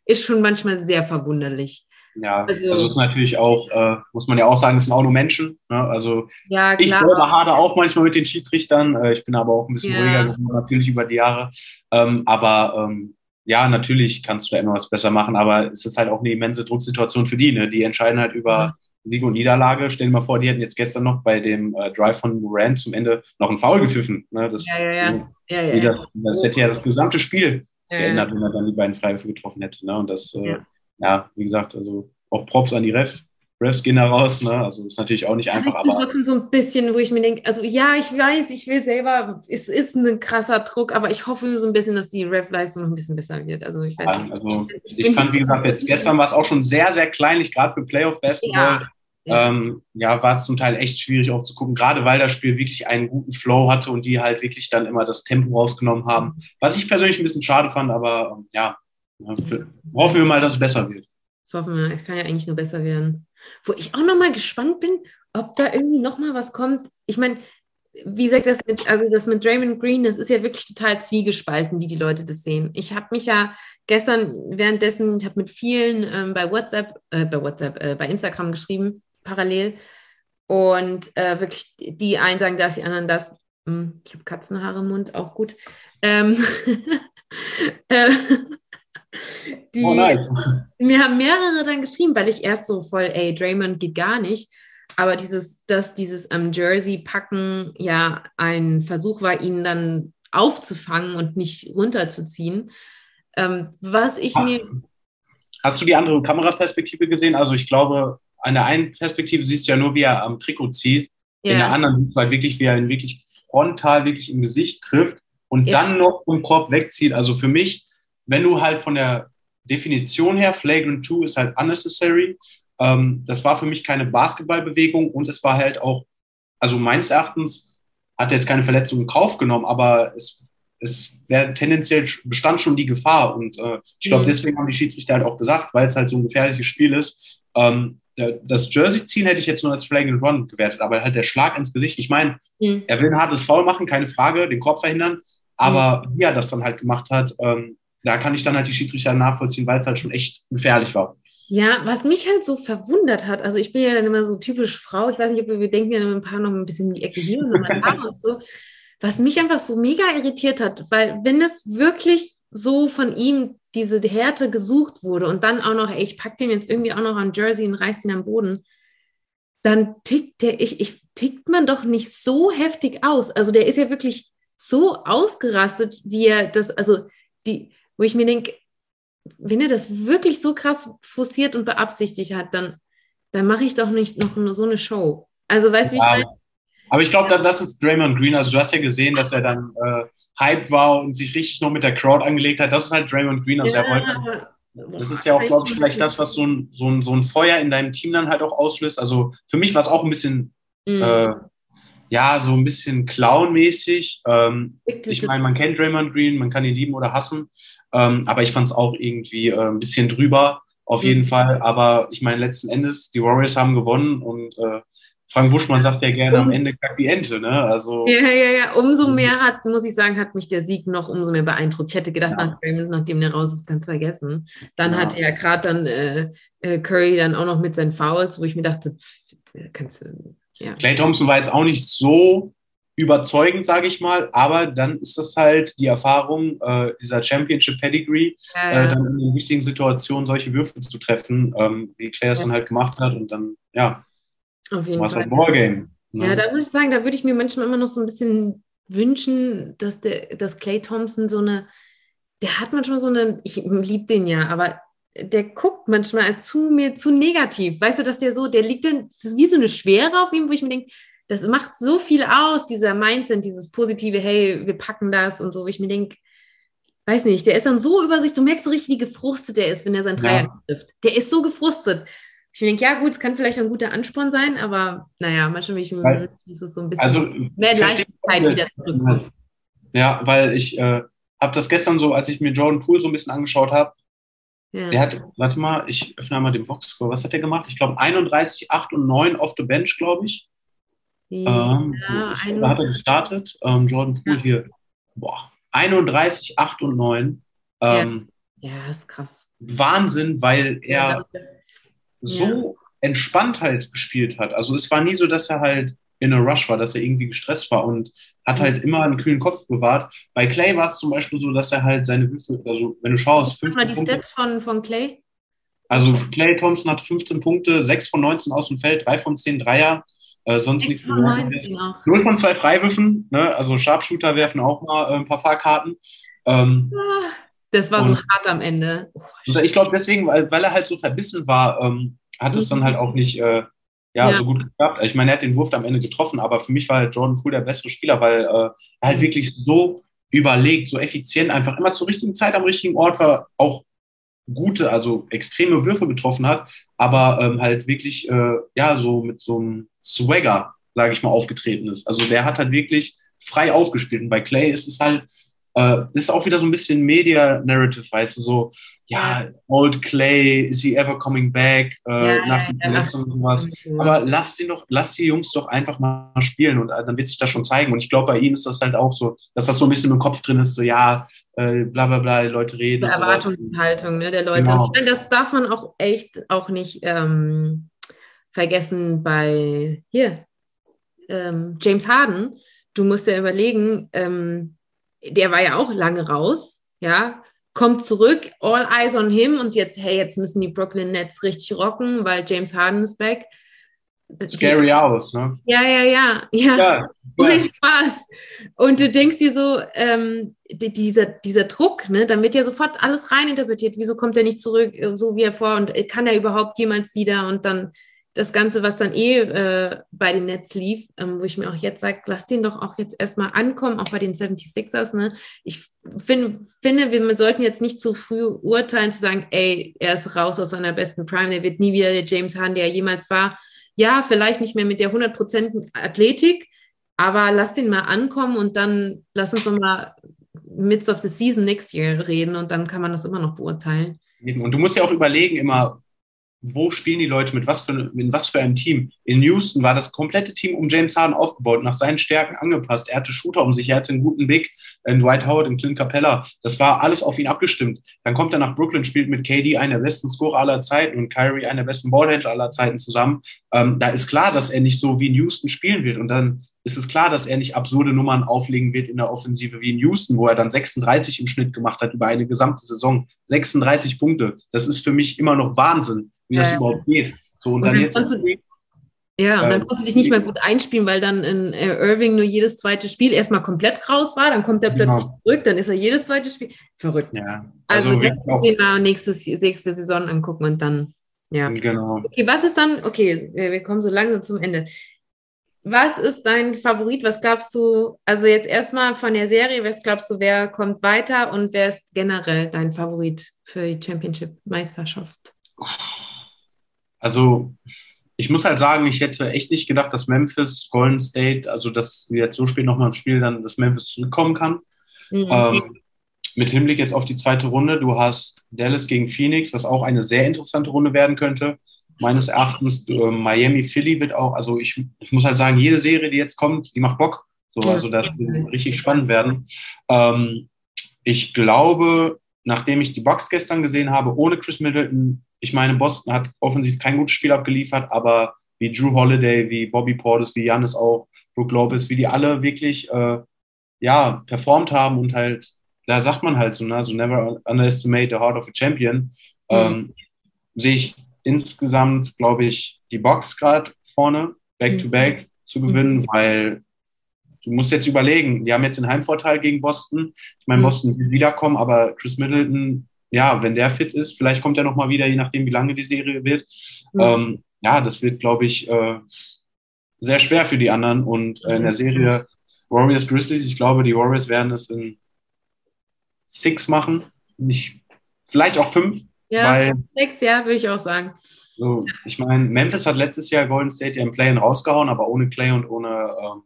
ist schon manchmal sehr verwunderlich. Ja, also, also ist natürlich auch, äh, muss man ja auch sagen, es sind auch nur Menschen. Ne? Also ja, ich selber hader auch manchmal mit den Schiedsrichtern. Äh, ich bin aber auch ein bisschen ja. ruhiger geworden, natürlich über die Jahre. Ähm, aber ähm, ja, natürlich kannst du da immer was besser machen, aber es ist halt auch eine immense Drucksituation für die. Ne? Die entscheiden halt über Sieg und Niederlage. Stell dir mal vor, die hätten jetzt gestern noch bei dem äh, Drive von Morant zum Ende noch einen Foul gepfiffen. Ne? Das, ja, ja, ja. ja, ja, das, das hätte ja das gesamte Spiel geändert, wenn er dann die beiden Freiwürfe getroffen hätte. Ne? Und das, äh, ja. wie gesagt, also auch Props an die Ref. Refs gehen da raus, ne? Also ist natürlich auch nicht einfach. Also ich bin trotzdem so ein bisschen, wo ich mir denke, also ja, ich weiß, ich will selber, es ist ein krasser Druck, aber ich hoffe so ein bisschen, dass die Ref-Leistung noch ein bisschen besser wird. Also ich weiß ja, nicht. Also ich, ich fand, wie gesagt, jetzt gestern war es auch schon sehr, sehr kleinlich, gerade für Playoff-Basketball. Ja. Ja. Ähm, ja, war es zum Teil echt schwierig auch zu gucken, gerade weil das Spiel wirklich einen guten Flow hatte und die halt wirklich dann immer das Tempo rausgenommen haben. Was ich persönlich ein bisschen schade fand, aber ähm, ja, hoffen wir mal, dass es besser wird. Das hoffen wir, es kann ja eigentlich nur besser werden. Wo ich auch nochmal gespannt bin, ob da irgendwie nochmal was kommt. Ich meine, wie gesagt, das mit, also das mit Draymond Green, das ist ja wirklich total zwiegespalten, wie die Leute das sehen. Ich habe mich ja gestern währenddessen, ich habe mit vielen ähm, bei WhatsApp, äh, bei WhatsApp, äh, bei Instagram geschrieben, parallel. Und äh, wirklich, die einen sagen das, die anderen das. Hm, ich habe Katzenhaare im Mund, auch gut. Ähm, äh, die, oh nice. Mir haben mehrere dann geschrieben, weil ich erst so voll, ey, Draymond geht gar nicht. Aber dieses, dass dieses am Jersey packen ja ein Versuch war, ihn dann aufzufangen und nicht runterzuziehen. Ähm, was ich mir. Hast du die andere Kameraperspektive gesehen? Also ich glaube, an der einen Perspektive siehst du ja nur, wie er am Trikot zieht. Ja. In der anderen siehst du halt wirklich, wie er ihn wirklich frontal wirklich im Gesicht trifft und ja. dann noch vom Korb wegzieht. Also für mich, wenn du halt von der Definition her, Flagrant 2 ist halt unnecessary. Ähm, das war für mich keine Basketballbewegung und es war halt auch, also meines Erachtens hat er jetzt keine Verletzung in Kauf genommen, aber es, es wäre tendenziell bestand schon die Gefahr und äh, ich glaube, mhm. deswegen haben die Schiedsrichter halt auch gesagt, weil es halt so ein gefährliches Spiel ist, ähm, das Jersey ziehen hätte ich jetzt nur als Flag and Run gewertet, aber halt der Schlag ins Gesicht. Ich meine, mhm. er will ein hartes Foul machen, keine Frage, den Korb verhindern, aber mhm. wie er das dann halt gemacht hat, ähm, da kann ich dann halt die Schiedsrichter nachvollziehen, weil es halt schon echt gefährlich war. Ja, was mich halt so verwundert hat, also ich bin ja dann immer so typisch Frau, ich weiß nicht, ob wir, wir denken ja ein paar noch ein bisschen in die Ecke hier und nochmal da und so, was mich einfach so mega irritiert hat, weil wenn es wirklich so von ihm diese Härte gesucht wurde und dann auch noch, ey, ich packe den jetzt irgendwie auch noch an Jersey und reiß ihn am Boden, dann tickt der, ich, ich, tickt man doch nicht so heftig aus. Also der ist ja wirklich so ausgerastet, wie er das, also die, wo ich mir denke, wenn er das wirklich so krass forciert und beabsichtigt hat, dann, dann mache ich doch nicht noch so eine Show. Also weißt du, wie ich meine? Aber ich glaube, das ist Draymond Green. Also du hast ja gesehen, dass er dann äh, Hype war und sich richtig noch mit der Crowd angelegt hat. Das ist halt Draymond Green. Also ja, das ist ja auch, glaube ich, vielleicht das, was so ein, so, ein, so ein Feuer in deinem Team dann halt auch auslöst. Also für mich war es auch ein bisschen, mhm. äh, ja, so ein bisschen clownmäßig. Ähm, ich meine, man kennt Draymond Green, man kann ihn lieben oder hassen. Ähm, aber ich fand es auch irgendwie äh, ein bisschen drüber. auf jeden mhm. Fall. Aber ich meine, letzten Endes, die Warriors haben gewonnen und äh, Frank Buschmann sagt ja gerne, am Ende kackt die Ente, ne? Also, ja, ja, ja. Umso mhm. mehr hat, muss ich sagen, hat mich der Sieg noch umso mehr beeindruckt. Ich hätte gedacht, ja. nach, nachdem der raus ist, ganz vergessen. Dann ja. hatte ja gerade dann äh, äh, Curry dann auch noch mit seinen Fouls, wo ich mir dachte, pff, kannst du. Ja. Clay Thompson war jetzt auch nicht so überzeugend, sage ich mal, aber dann ist das halt die Erfahrung, äh, dieser Championship Pedigree, ja, ja. Äh, dann in den wichtigen Situationen solche Würfe zu treffen, ähm, wie Clay es dann halt gemacht hat und dann, ja, auf jeden Fall. Ein Wargame. Ne? Ja, da muss ich sagen, da würde ich mir manchmal immer noch so ein bisschen wünschen, dass, der, dass Clay Thompson so eine, der hat manchmal so eine, ich liebe den ja, aber der guckt manchmal zu mir zu negativ. Weißt du, dass der so, der liegt dann, das ist wie so eine Schwere auf ihm, wo ich mir denke, das macht so viel aus, dieser Mindset, dieses positive, hey, wir packen das und so, wo ich mir denke, weiß nicht, der ist dann so über sich, du merkst so richtig, wie gefrustet er ist, wenn er sein Dreier ja. trifft. Der ist so gefrustet ich denke, ja gut, es kann vielleicht ein guter Ansporn sein, aber naja, manchmal ich, weil, ist es so ein bisschen also, mehr Leichtigkeit wieder zurückkommt. Ja, weil ich äh, habe das gestern so, als ich mir Jordan Poole so ein bisschen angeschaut habe, ja. der hat, warte mal, ich öffne mal den Boxscore, was hat der gemacht? Ich glaube 31, 8 und 9 off the bench, glaube ich. Ja, ähm, da hat er gestartet. Ähm, Jordan Poole ja. hier, boah, 31, 8 und 9. Ähm, ja. ja, ist krass. Wahnsinn, weil er so entspannt halt gespielt hat. Also es war nie so, dass er halt in a Rush war, dass er irgendwie gestresst war und hat halt immer einen kühlen Kopf bewahrt. Bei Clay war es zum Beispiel so, dass er halt seine Würfe, also wenn du schaust, fünf mal die Punkte, Stats von, von Clay. Also Clay Thompson hatte 15 Punkte, 6 von 19 aus dem Feld, 3 von 10 Dreier, äh, sonst nichts. Von 0 von 2 Freiwürfen, ne? also Sharpshooter werfen auch mal äh, ein paar Fahrkarten. Ähm, ah. Das war und, so hart am Ende. Oh, ich glaube deswegen, weil, weil er halt so verbissen war, ähm, hat es dann halt auch nicht äh, ja, ja, so gut geklappt. Ich meine, er hat den Wurf am Ende getroffen, aber für mich war halt Jordan Poole der bessere Spieler, weil äh, er halt wirklich so überlegt, so effizient, einfach immer zur richtigen Zeit am richtigen Ort war, auch gute, also extreme Würfe getroffen hat, aber ähm, halt wirklich, äh, ja, so mit so einem Swagger, sage ich mal, aufgetreten ist. Also der hat halt wirklich frei aufgespielt. Und bei Clay ist es halt, äh, ist auch wieder so ein bisschen Media-Narrative, weißt du, so, ja, Old Clay, is he ever coming back, äh, ja, nach der Verletzung und sowas. Aber lass die doch, lass die Jungs doch einfach mal spielen und äh, dann wird sich das schon zeigen. Und ich glaube, bei ihm ist das halt auch so, dass das so ein bisschen im Kopf drin ist, so ja, äh, bla bla bla, die Leute reden. Die Erwartungshaltung ne, der Leute. Genau. Ich meine, das darf man auch echt auch nicht ähm, vergessen bei hier, ähm, James Harden. Du musst ja überlegen, ähm, der war ja auch lange raus, ja, kommt zurück, all eyes on him und jetzt, hey, jetzt müssen die Brooklyn Nets richtig rocken, weil James Harden ist back. Scary aus, ne? Ja, ja, ja, ja. ja Ohne Spaß. Und du denkst dir so, ähm, dieser, dieser Druck, ne, dann wird ja sofort alles reininterpretiert. Wieso kommt er nicht zurück, so wie er vor und kann er überhaupt jemals wieder? Und dann das Ganze, was dann eh äh, bei den Nets lief, ähm, wo ich mir auch jetzt sage, lass den doch auch jetzt erstmal ankommen, auch bei den 76ers. Ne? Ich find, finde, wir sollten jetzt nicht zu früh urteilen, zu sagen, ey, er ist raus aus seiner besten Prime, der wird nie wieder der James Harden, der er jemals war. Ja, vielleicht nicht mehr mit der 100% Athletik, aber lass den mal ankommen und dann lass uns nochmal midst of the season next year reden und dann kann man das immer noch beurteilen. Und du musst ja auch überlegen immer, wo spielen die Leute mit was für, in was für einem Team. In Houston war das komplette Team um James Harden aufgebaut, nach seinen Stärken angepasst. Er hatte Shooter um sich, er hatte einen guten Big, in Dwight Howard, in Clint Capella. Das war alles auf ihn abgestimmt. Dann kommt er nach Brooklyn, spielt mit KD einen der besten Scorer aller Zeiten und Kyrie einen der besten Ballhändler aller Zeiten zusammen. Ähm, da ist klar, dass er nicht so wie in Houston spielen wird. Und dann ist es klar, dass er nicht absurde Nummern auflegen wird in der Offensive wie in Houston, wo er dann 36 im Schnitt gemacht hat über eine gesamte Saison. 36 Punkte. Das ist für mich immer noch Wahnsinn wie das überhaupt geht. So, und, und dann, jetzt. Du, ja, und dann äh, konntest du dich nicht mehr gut einspielen, weil dann in äh, Irving nur jedes zweite Spiel erstmal komplett raus war, dann kommt er plötzlich genau. zurück, dann ist er jedes zweite Spiel. Verrückt. Ja, also, also das sehen wir nächstes, nächste Saison angucken und dann, ja. Genau. Okay, was ist dann, okay, wir kommen so langsam zum Ende. Was ist dein Favorit? Was glaubst du, also jetzt erstmal von der Serie, was glaubst du, wer kommt weiter und wer ist generell dein Favorit für die Championship-Meisterschaft? Also ich muss halt sagen, ich hätte echt nicht gedacht, dass Memphis, Golden State, also dass wir jetzt so spät nochmal im Spiel dann, dass Memphis zurückkommen kann. Mhm. Ähm, mit Hinblick jetzt auf die zweite Runde, du hast Dallas gegen Phoenix, was auch eine sehr interessante Runde werden könnte. Meines Erachtens, äh, Miami, Philly wird auch, also ich, ich muss halt sagen, jede Serie, die jetzt kommt, die macht Bock. So, also das wird richtig spannend werden. Ähm, ich glaube, nachdem ich die Box gestern gesehen habe, ohne Chris Middleton, ich meine, Boston hat offensiv kein gutes Spiel abgeliefert, aber wie Drew Holiday, wie Bobby Portis, wie Janis auch, Brook Lopez, wie die alle wirklich äh, ja, performt haben und halt, da sagt man halt so, ne, so never underestimate the heart of a champion. Mhm. Ähm, sehe ich insgesamt, glaube ich, die Box gerade vorne, back-to-back -back zu gewinnen, mhm. weil du musst jetzt überlegen, die haben jetzt den Heimvorteil gegen Boston. Ich meine, mhm. Boston will wiederkommen, aber Chris Middleton, ja, wenn der fit ist, vielleicht kommt er nochmal wieder, je nachdem, wie lange die Serie wird. Mhm. Ähm, ja, das wird, glaube ich, äh, sehr schwer für die anderen. Und äh, in der Serie Warriors Grizzlies, ich glaube, die Warriors werden es in six machen, nicht, vielleicht auch fünf. Ja, weil, sechs, ja, würde ich auch sagen. So, ich meine, Memphis hat letztes Jahr Golden State ja im Play-In rausgehauen, aber ohne Clay und ohne ähm,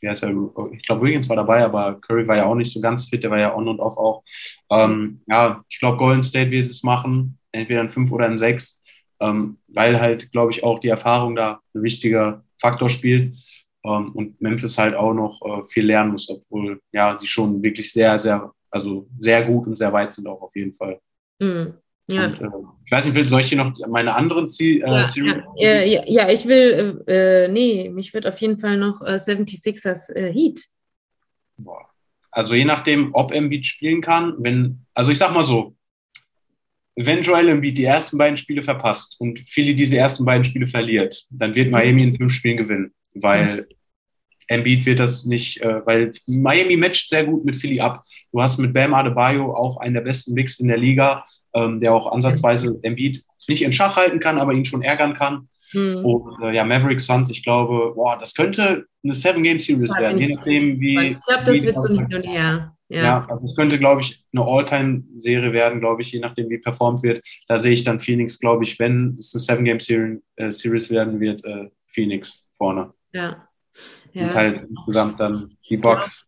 wie heißt er, ich glaube, Wiggins war dabei, aber Curry war ja auch nicht so ganz fit, der war ja on und off auch. Ähm, ja, ich glaube, Golden State wird es machen, entweder in fünf oder in sechs, ähm, weil halt, glaube ich, auch die Erfahrung da ein wichtiger Faktor spielt ähm, und Memphis halt auch noch äh, viel lernen muss, obwohl, ja, die schon wirklich sehr, sehr, also sehr gut und sehr weit sind auch auf jeden Fall. Mhm. Ja. Und, äh, ich weiß nicht, soll ich hier noch meine anderen Ziel, äh, ja, ja, ja, ja, ich will, äh, äh, nee, mich wird auf jeden Fall noch äh, 76ers äh, Heat. Boah. Also je nachdem, ob Embiid spielen kann, wenn, also ich sag mal so, wenn Joel Embiid die ersten beiden Spiele verpasst und Philly diese ersten beiden Spiele verliert, dann wird Miami in fünf Spielen gewinnen, weil mhm. Embiid wird das nicht, äh, weil Miami matcht sehr gut mit Philly ab. Du hast mit Bam Adebayo auch einen der besten Mix in der Liga, ähm, der auch ansatzweise Embiid nicht in Schach halten kann, aber ihn schon ärgern kann. Mhm. Und äh, ja, Maverick Suns, ich glaube, boah, das könnte eine Seven-Game-Series werden, je nachdem, wie. Ich glaube, das wird so hin und her. Ja. ja, also es könnte, glaube ich, eine All-Time-Serie werden, glaube ich, je nachdem, wie performt wird. Da sehe ich dann Phoenix, glaube ich, wenn es eine Seven-Game-Series äh, werden wird, äh, Phoenix vorne. Ja. Ja. Und halt insgesamt dann die Box.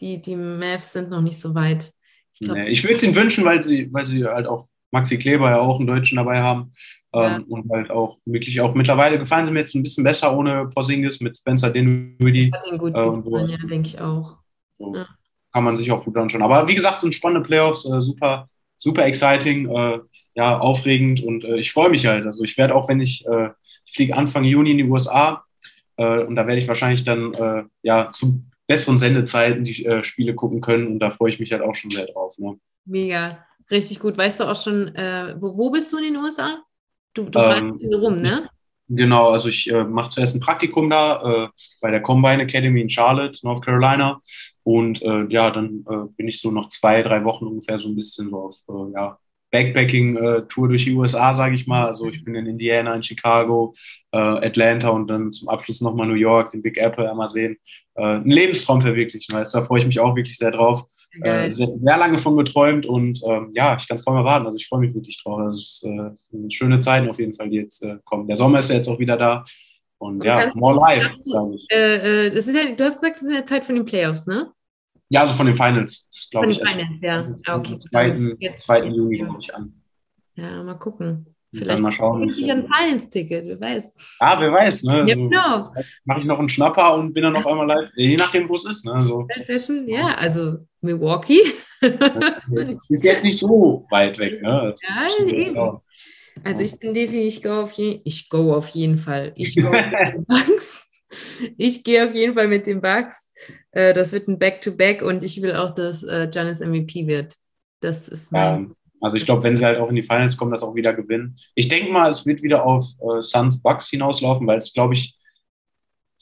Die, die Mavs sind noch nicht so weit. Ich, nee, ich würde es ihnen wünschen, weil sie, weil sie halt auch Maxi Kleber ja auch einen Deutschen dabei haben. Ja. Ähm, und halt auch wirklich auch mittlerweile gefallen sie mir jetzt ein bisschen besser ohne Porzingis mit Spencer Dinwiddie. Das hat ihn gut ähm, gefallen, ja, denke ich auch. So. Ja. Kann man sich auch gut anschauen. Aber wie gesagt, sind spannende Playoffs, äh, super, super exciting, äh, ja, aufregend und äh, ich freue mich halt. Also ich werde auch, wenn ich, äh, ich fliege Anfang Juni in die USA äh, und da werde ich wahrscheinlich dann äh, ja zu besseren Sendezeiten die äh, Spiele gucken können und da freue ich mich halt auch schon sehr drauf. Ne? Mega, richtig gut. Weißt du auch schon, äh, wo, wo bist du in den USA? Du, du ähm, rum, ne? Genau, also ich äh, mache zuerst ein Praktikum da äh, bei der Combine Academy in Charlotte, North Carolina. Und ja, dann bin ich so noch zwei, drei Wochen ungefähr so ein bisschen so auf ja, Backpacking-Tour durch die USA, sage ich mal. Also ich bin in Indiana, in Chicago, äh, Atlanta und dann zum Abschluss nochmal New York, den Big Apple einmal sehen. Äh, ein Lebenstraum verwirklichen, weißt du, da freue ich mich auch wirklich sehr drauf. Äh, sehr, sehr, lange von geträumt und ähm, ja, ich kann es kaum erwarten. Also ich freue mich wirklich drauf. Also es ist, äh, schöne Zeiten auf jeden Fall, die jetzt kommen. Der Sommer ist ja jetzt auch wieder da. Und, und ja, more life, glaube ich. Äh, das ist ja, du hast gesagt, es ist ja Zeit von den Playoffs, ne? Ja, also von den Finals, glaube ich. Von den Finals, ja. Ah, okay. 2. 2. Juni, glaube ich, an. Ja, mal gucken. Vielleicht mal schauen. Ich ein Finals-Ticket, wer weiß. Ah, wer weiß, ne? Ja, also, genau. Mache ich noch einen Schnapper und bin dann auf einmal live, je nachdem, wo es ist. Ne? So. Ja, also Milwaukee. das ist jetzt nicht so weit weg. Ne? Ja, eben. Also ich bin definitiv, ich go auf, je, ich go auf jeden Fall. Ich go auf jeden Bugs. Ich gehe auf jeden Fall mit den Bugs. Äh, das wird ein Back-to-Back -Back und ich will auch, dass äh, Giannis MVP wird. Das ist mein. Ja, also ich glaube, wenn sie halt auch in die Finals kommen, das auch wieder gewinnen. Ich denke mal, es wird wieder auf äh, Suns Bucks hinauslaufen, weil es, glaube ich,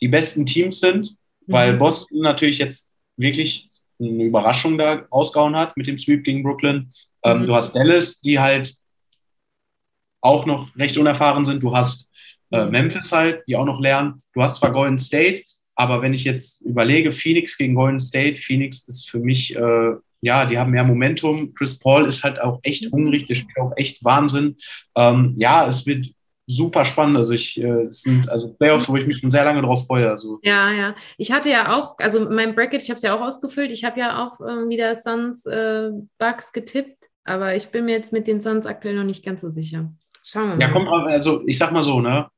die besten Teams sind, weil mhm. Boston natürlich jetzt wirklich eine Überraschung da rausgehauen hat mit dem Sweep gegen Brooklyn. Ähm, mhm. Du hast Dallas, die halt auch noch recht unerfahren sind. Du hast äh, mhm. Memphis halt, die auch noch lernen. Du hast zwar Golden State, aber wenn ich jetzt überlege, Phoenix gegen Golden State, Phoenix ist für mich, äh, ja, die haben mehr Momentum. Chris Paul ist halt auch echt hungrig, der spielt auch echt Wahnsinn. Ähm, ja, es wird super spannend. Also ich, äh, es sind also Playoffs, wo ich mich schon sehr lange drauf freue. Also. Ja, ja. Ich hatte ja auch, also mein Bracket, ich habe es ja auch ausgefüllt. Ich habe ja auch ähm, wieder Suns äh, Bugs getippt, aber ich bin mir jetzt mit den Suns aktuell noch nicht ganz so sicher. Schauen wir mal. Ja, drauf, also ich sag mal so, ne?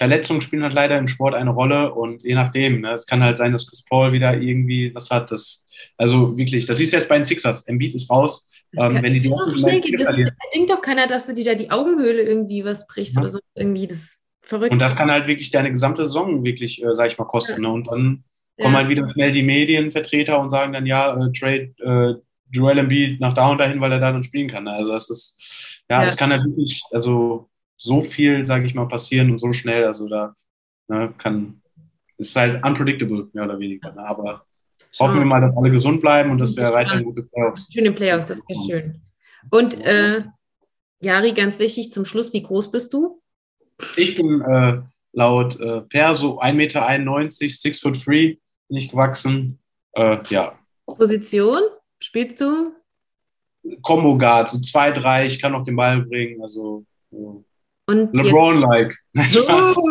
Verletzungen spielen halt leider im Sport eine Rolle und je nachdem, ne, es kann halt sein, dass Chris Paul wieder irgendwie was hat. Das, also wirklich, das ist jetzt bei den Sixers. Embiid ist raus. Das Ähm, wenn die die so schnell geht. Das denkt doch keiner, dass du dir da die Augenhöhle irgendwie was brichst Ja. oder so. Irgendwie das verrückt. Und das kann halt wirklich deine gesamte Saison wirklich, äh, sag ich mal, kosten. Ne? Und dann kommen Ja. halt wieder schnell die Medienvertreter und sagen dann, ja, äh, trade äh, Joel Embiid nach da und dahin, weil er da dann spielen kann. ne? Also das ist, ja, Ja. das kann halt wirklich, also so viel, sage ich mal, passieren und so schnell. Also da ne, kann, ist halt unpredictable, mehr oder weniger. Ne? Aber hoffen wir mal, dass alle gesund bleiben und dass wir weiterhin gute Playoffs. Schöne Playoffs, das wäre schön. Und äh, Jari, ganz wichtig zum Schluss, wie groß bist du? Ich bin äh, laut äh, Per so 1,91 Meter, 6 foot 3 bin ich gewachsen. Äh, ja, Position? Spielst du? Combo Guard, so 2, 3, ich kann noch den Ball bringen, also so LeBron-like. Oh.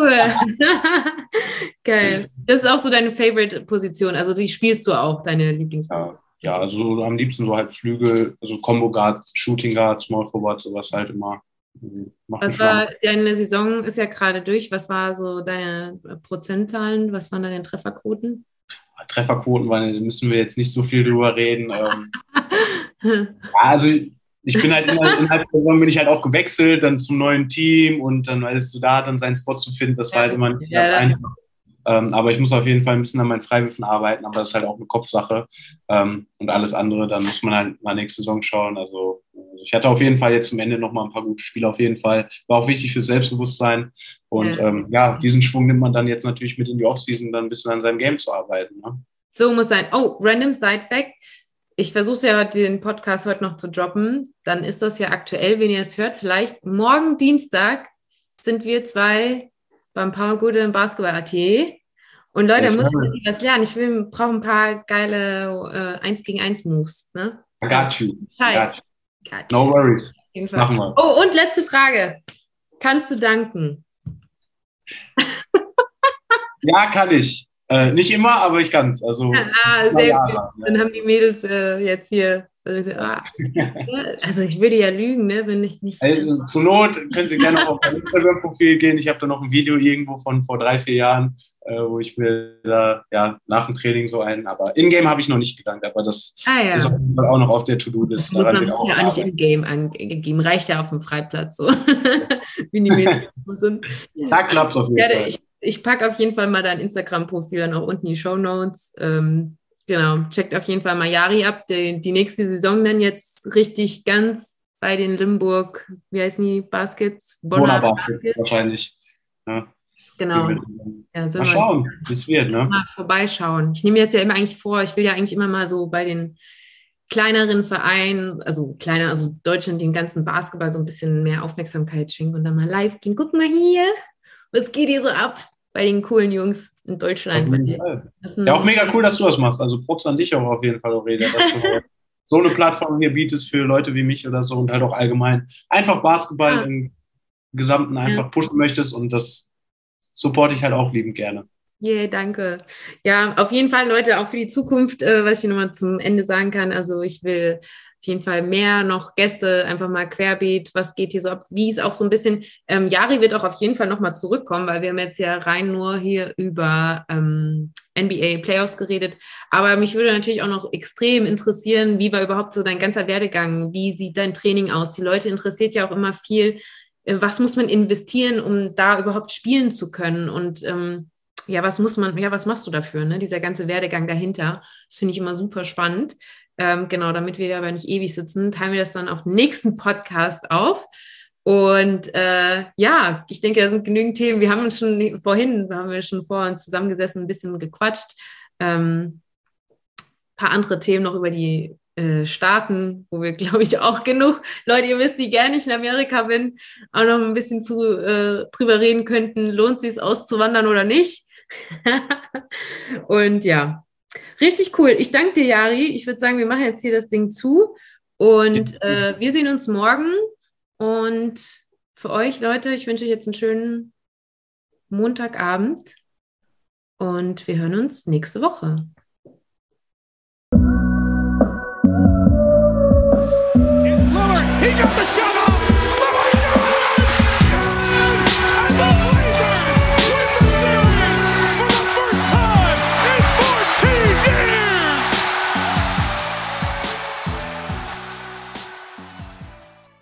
Geil. Das ist auch so deine Favorite-Position. Also die spielst du auch, deine Lieblingsposition. Ja, ja, also am liebsten so halt Flügel, also Combo Guard, Shooting Guard, Small Forward, sowas halt immer. Mhm, Macht Was war, deine Saison ist ja gerade durch. Was war so deine Prozentzahlen? Was waren deine Trefferquoten? Trefferquoten, weil da müssen wir jetzt nicht so viel drüber reden. Ähm, ja, also ich bin halt immer, innerhalb der Saison bin ich halt auch gewechselt, dann zum neuen Team und dann weißt du da dann seinen Spot zu finden, das war halt immer nicht ganz ja. einfach. Ähm, aber ich muss auf jeden Fall ein bisschen an meinen Freiwürfen arbeiten, aber das ist halt auch eine Kopfsache. Ähm, und alles andere, dann muss man halt mal nächste Saison schauen. Also, also ich hatte auf jeden Fall jetzt zum Ende nochmal ein paar gute Spiele auf jeden Fall. War auch wichtig fürs Selbstbewusstsein. Und Ja. ähm, ja, diesen Schwung nimmt man dann jetzt natürlich mit in die Offseason, dann ein bisschen an seinem Game zu arbeiten. Ne? So muss sein. Oh, random Side Fact. Ich versuche ja den Podcast heute noch zu droppen. Dann ist das ja aktuell, wenn ihr es hört. Vielleicht morgen Dienstag sind wir zwei beim Paul Gude im Basketball-AT. Und Leute, muss ma'am. ich was lernen. Ich will, brauche ein paar geile äh, 1 gegen 1 Moves. Ne? I got you. Bescheid. got you. No worries. Machen wir. Oh, und letzte Frage. Kannst du danken? Ja, kann ich. Äh, nicht immer, aber ich kann es. Also, Ah, na sehr ja, gut. ja. Dann haben die Mädels äh, jetzt hier. äh, ah. Also ich würde ja lügen, ne, wenn ich nicht. Also, zur Not können Sie gerne auf mein Instagram-Profil gehen. Ich habe da noch ein Video irgendwo von vor drei, vier Jahren, äh, wo ich mir da ja, nach dem Training so einen, aber in-game habe ich noch nicht gedankt, aber das ah ja. ist auch noch auf der To-Do-List. man muss ja auch nicht arbeiten. im Game angegeben. Reicht ja auf dem Freiplatz so. Wie die Mädels sind. Da klappt es auf jeden Ja, Fall. ich, ich packe auf jeden Fall mal dein Instagram-Profil dann auch unten in die Show Notes. Ähm, genau, checkt auf jeden Fall mal Jari ab. Die, die nächste Saison dann jetzt richtig ganz bei den Limburg, wie heißen die Baskets? Wunderbar, Baskets. wahrscheinlich. Ja, Genau. Mal Ja, wir- schauen, wie es wird. Ne? mal vorbeischauen. Ich nehme mir das ja immer eigentlich vor, ich will ja eigentlich immer mal so bei den kleineren Vereinen, also kleiner, also Deutschland, den ganzen Basketball so ein bisschen mehr Aufmerksamkeit schenken und dann mal live gehen. Guck mal hier, was geht hier so ab bei den coolen Jungs in Deutschland. Ja, auch mega cool, dass du das machst. Also Props an dich auch auf jeden Fall, Aurelia, dass du so eine Plattform hier bietest für Leute wie mich oder so und halt auch allgemein einfach Basketball Ja. im Gesamten einfach pushen möchtest und das supporte ich halt auch liebend gerne. Yeah, danke. Ja, auf jeden Fall, Leute, auch für die Zukunft, äh, was ich nochmal zum Ende sagen kann. Also ich will auf jeden Fall mehr noch Gäste, einfach mal querbeet, was geht hier so ab, wie es auch so ein bisschen, ähm, Jari wird auch auf jeden Fall nochmal zurückkommen, weil wir haben jetzt ja rein nur hier über ähm, NBA Playoffs geredet. Aber mich würde natürlich auch noch extrem interessieren, wie war überhaupt so dein ganzer Werdegang? Wie sieht dein Training aus? Die Leute interessiert ja auch immer viel, äh, was muss man investieren, um da überhaupt spielen zu können? Und ähm, ja, was muss man, ja, was machst du dafür, ne? Dieser ganze Werdegang dahinter. Das finde ich immer super spannend. Ähm, genau, damit wir aber nicht ewig sitzen, teilen wir das dann auf den nächsten Podcast auf. Und äh, ja, ich denke, da sind genügend Themen. Wir haben uns schon vorhin, haben wir schon vor uns zusammengesessen, ein bisschen gequatscht. Ähm, paar andere Themen noch über die äh, Staaten, wo wir, glaube ich, auch genug Leute, ihr wisst, wie gerne ich in Amerika bin, auch noch ein bisschen zu, äh, drüber reden könnten, lohnt sich es auszuwandern oder nicht. und ja, richtig cool. Ich danke dir, Jari. Ich würde sagen, wir machen jetzt hier das Ding zu und äh, wir sehen uns morgen und für euch, Leute, ich wünsche euch jetzt einen schönen Montagabend und wir hören uns nächste Woche.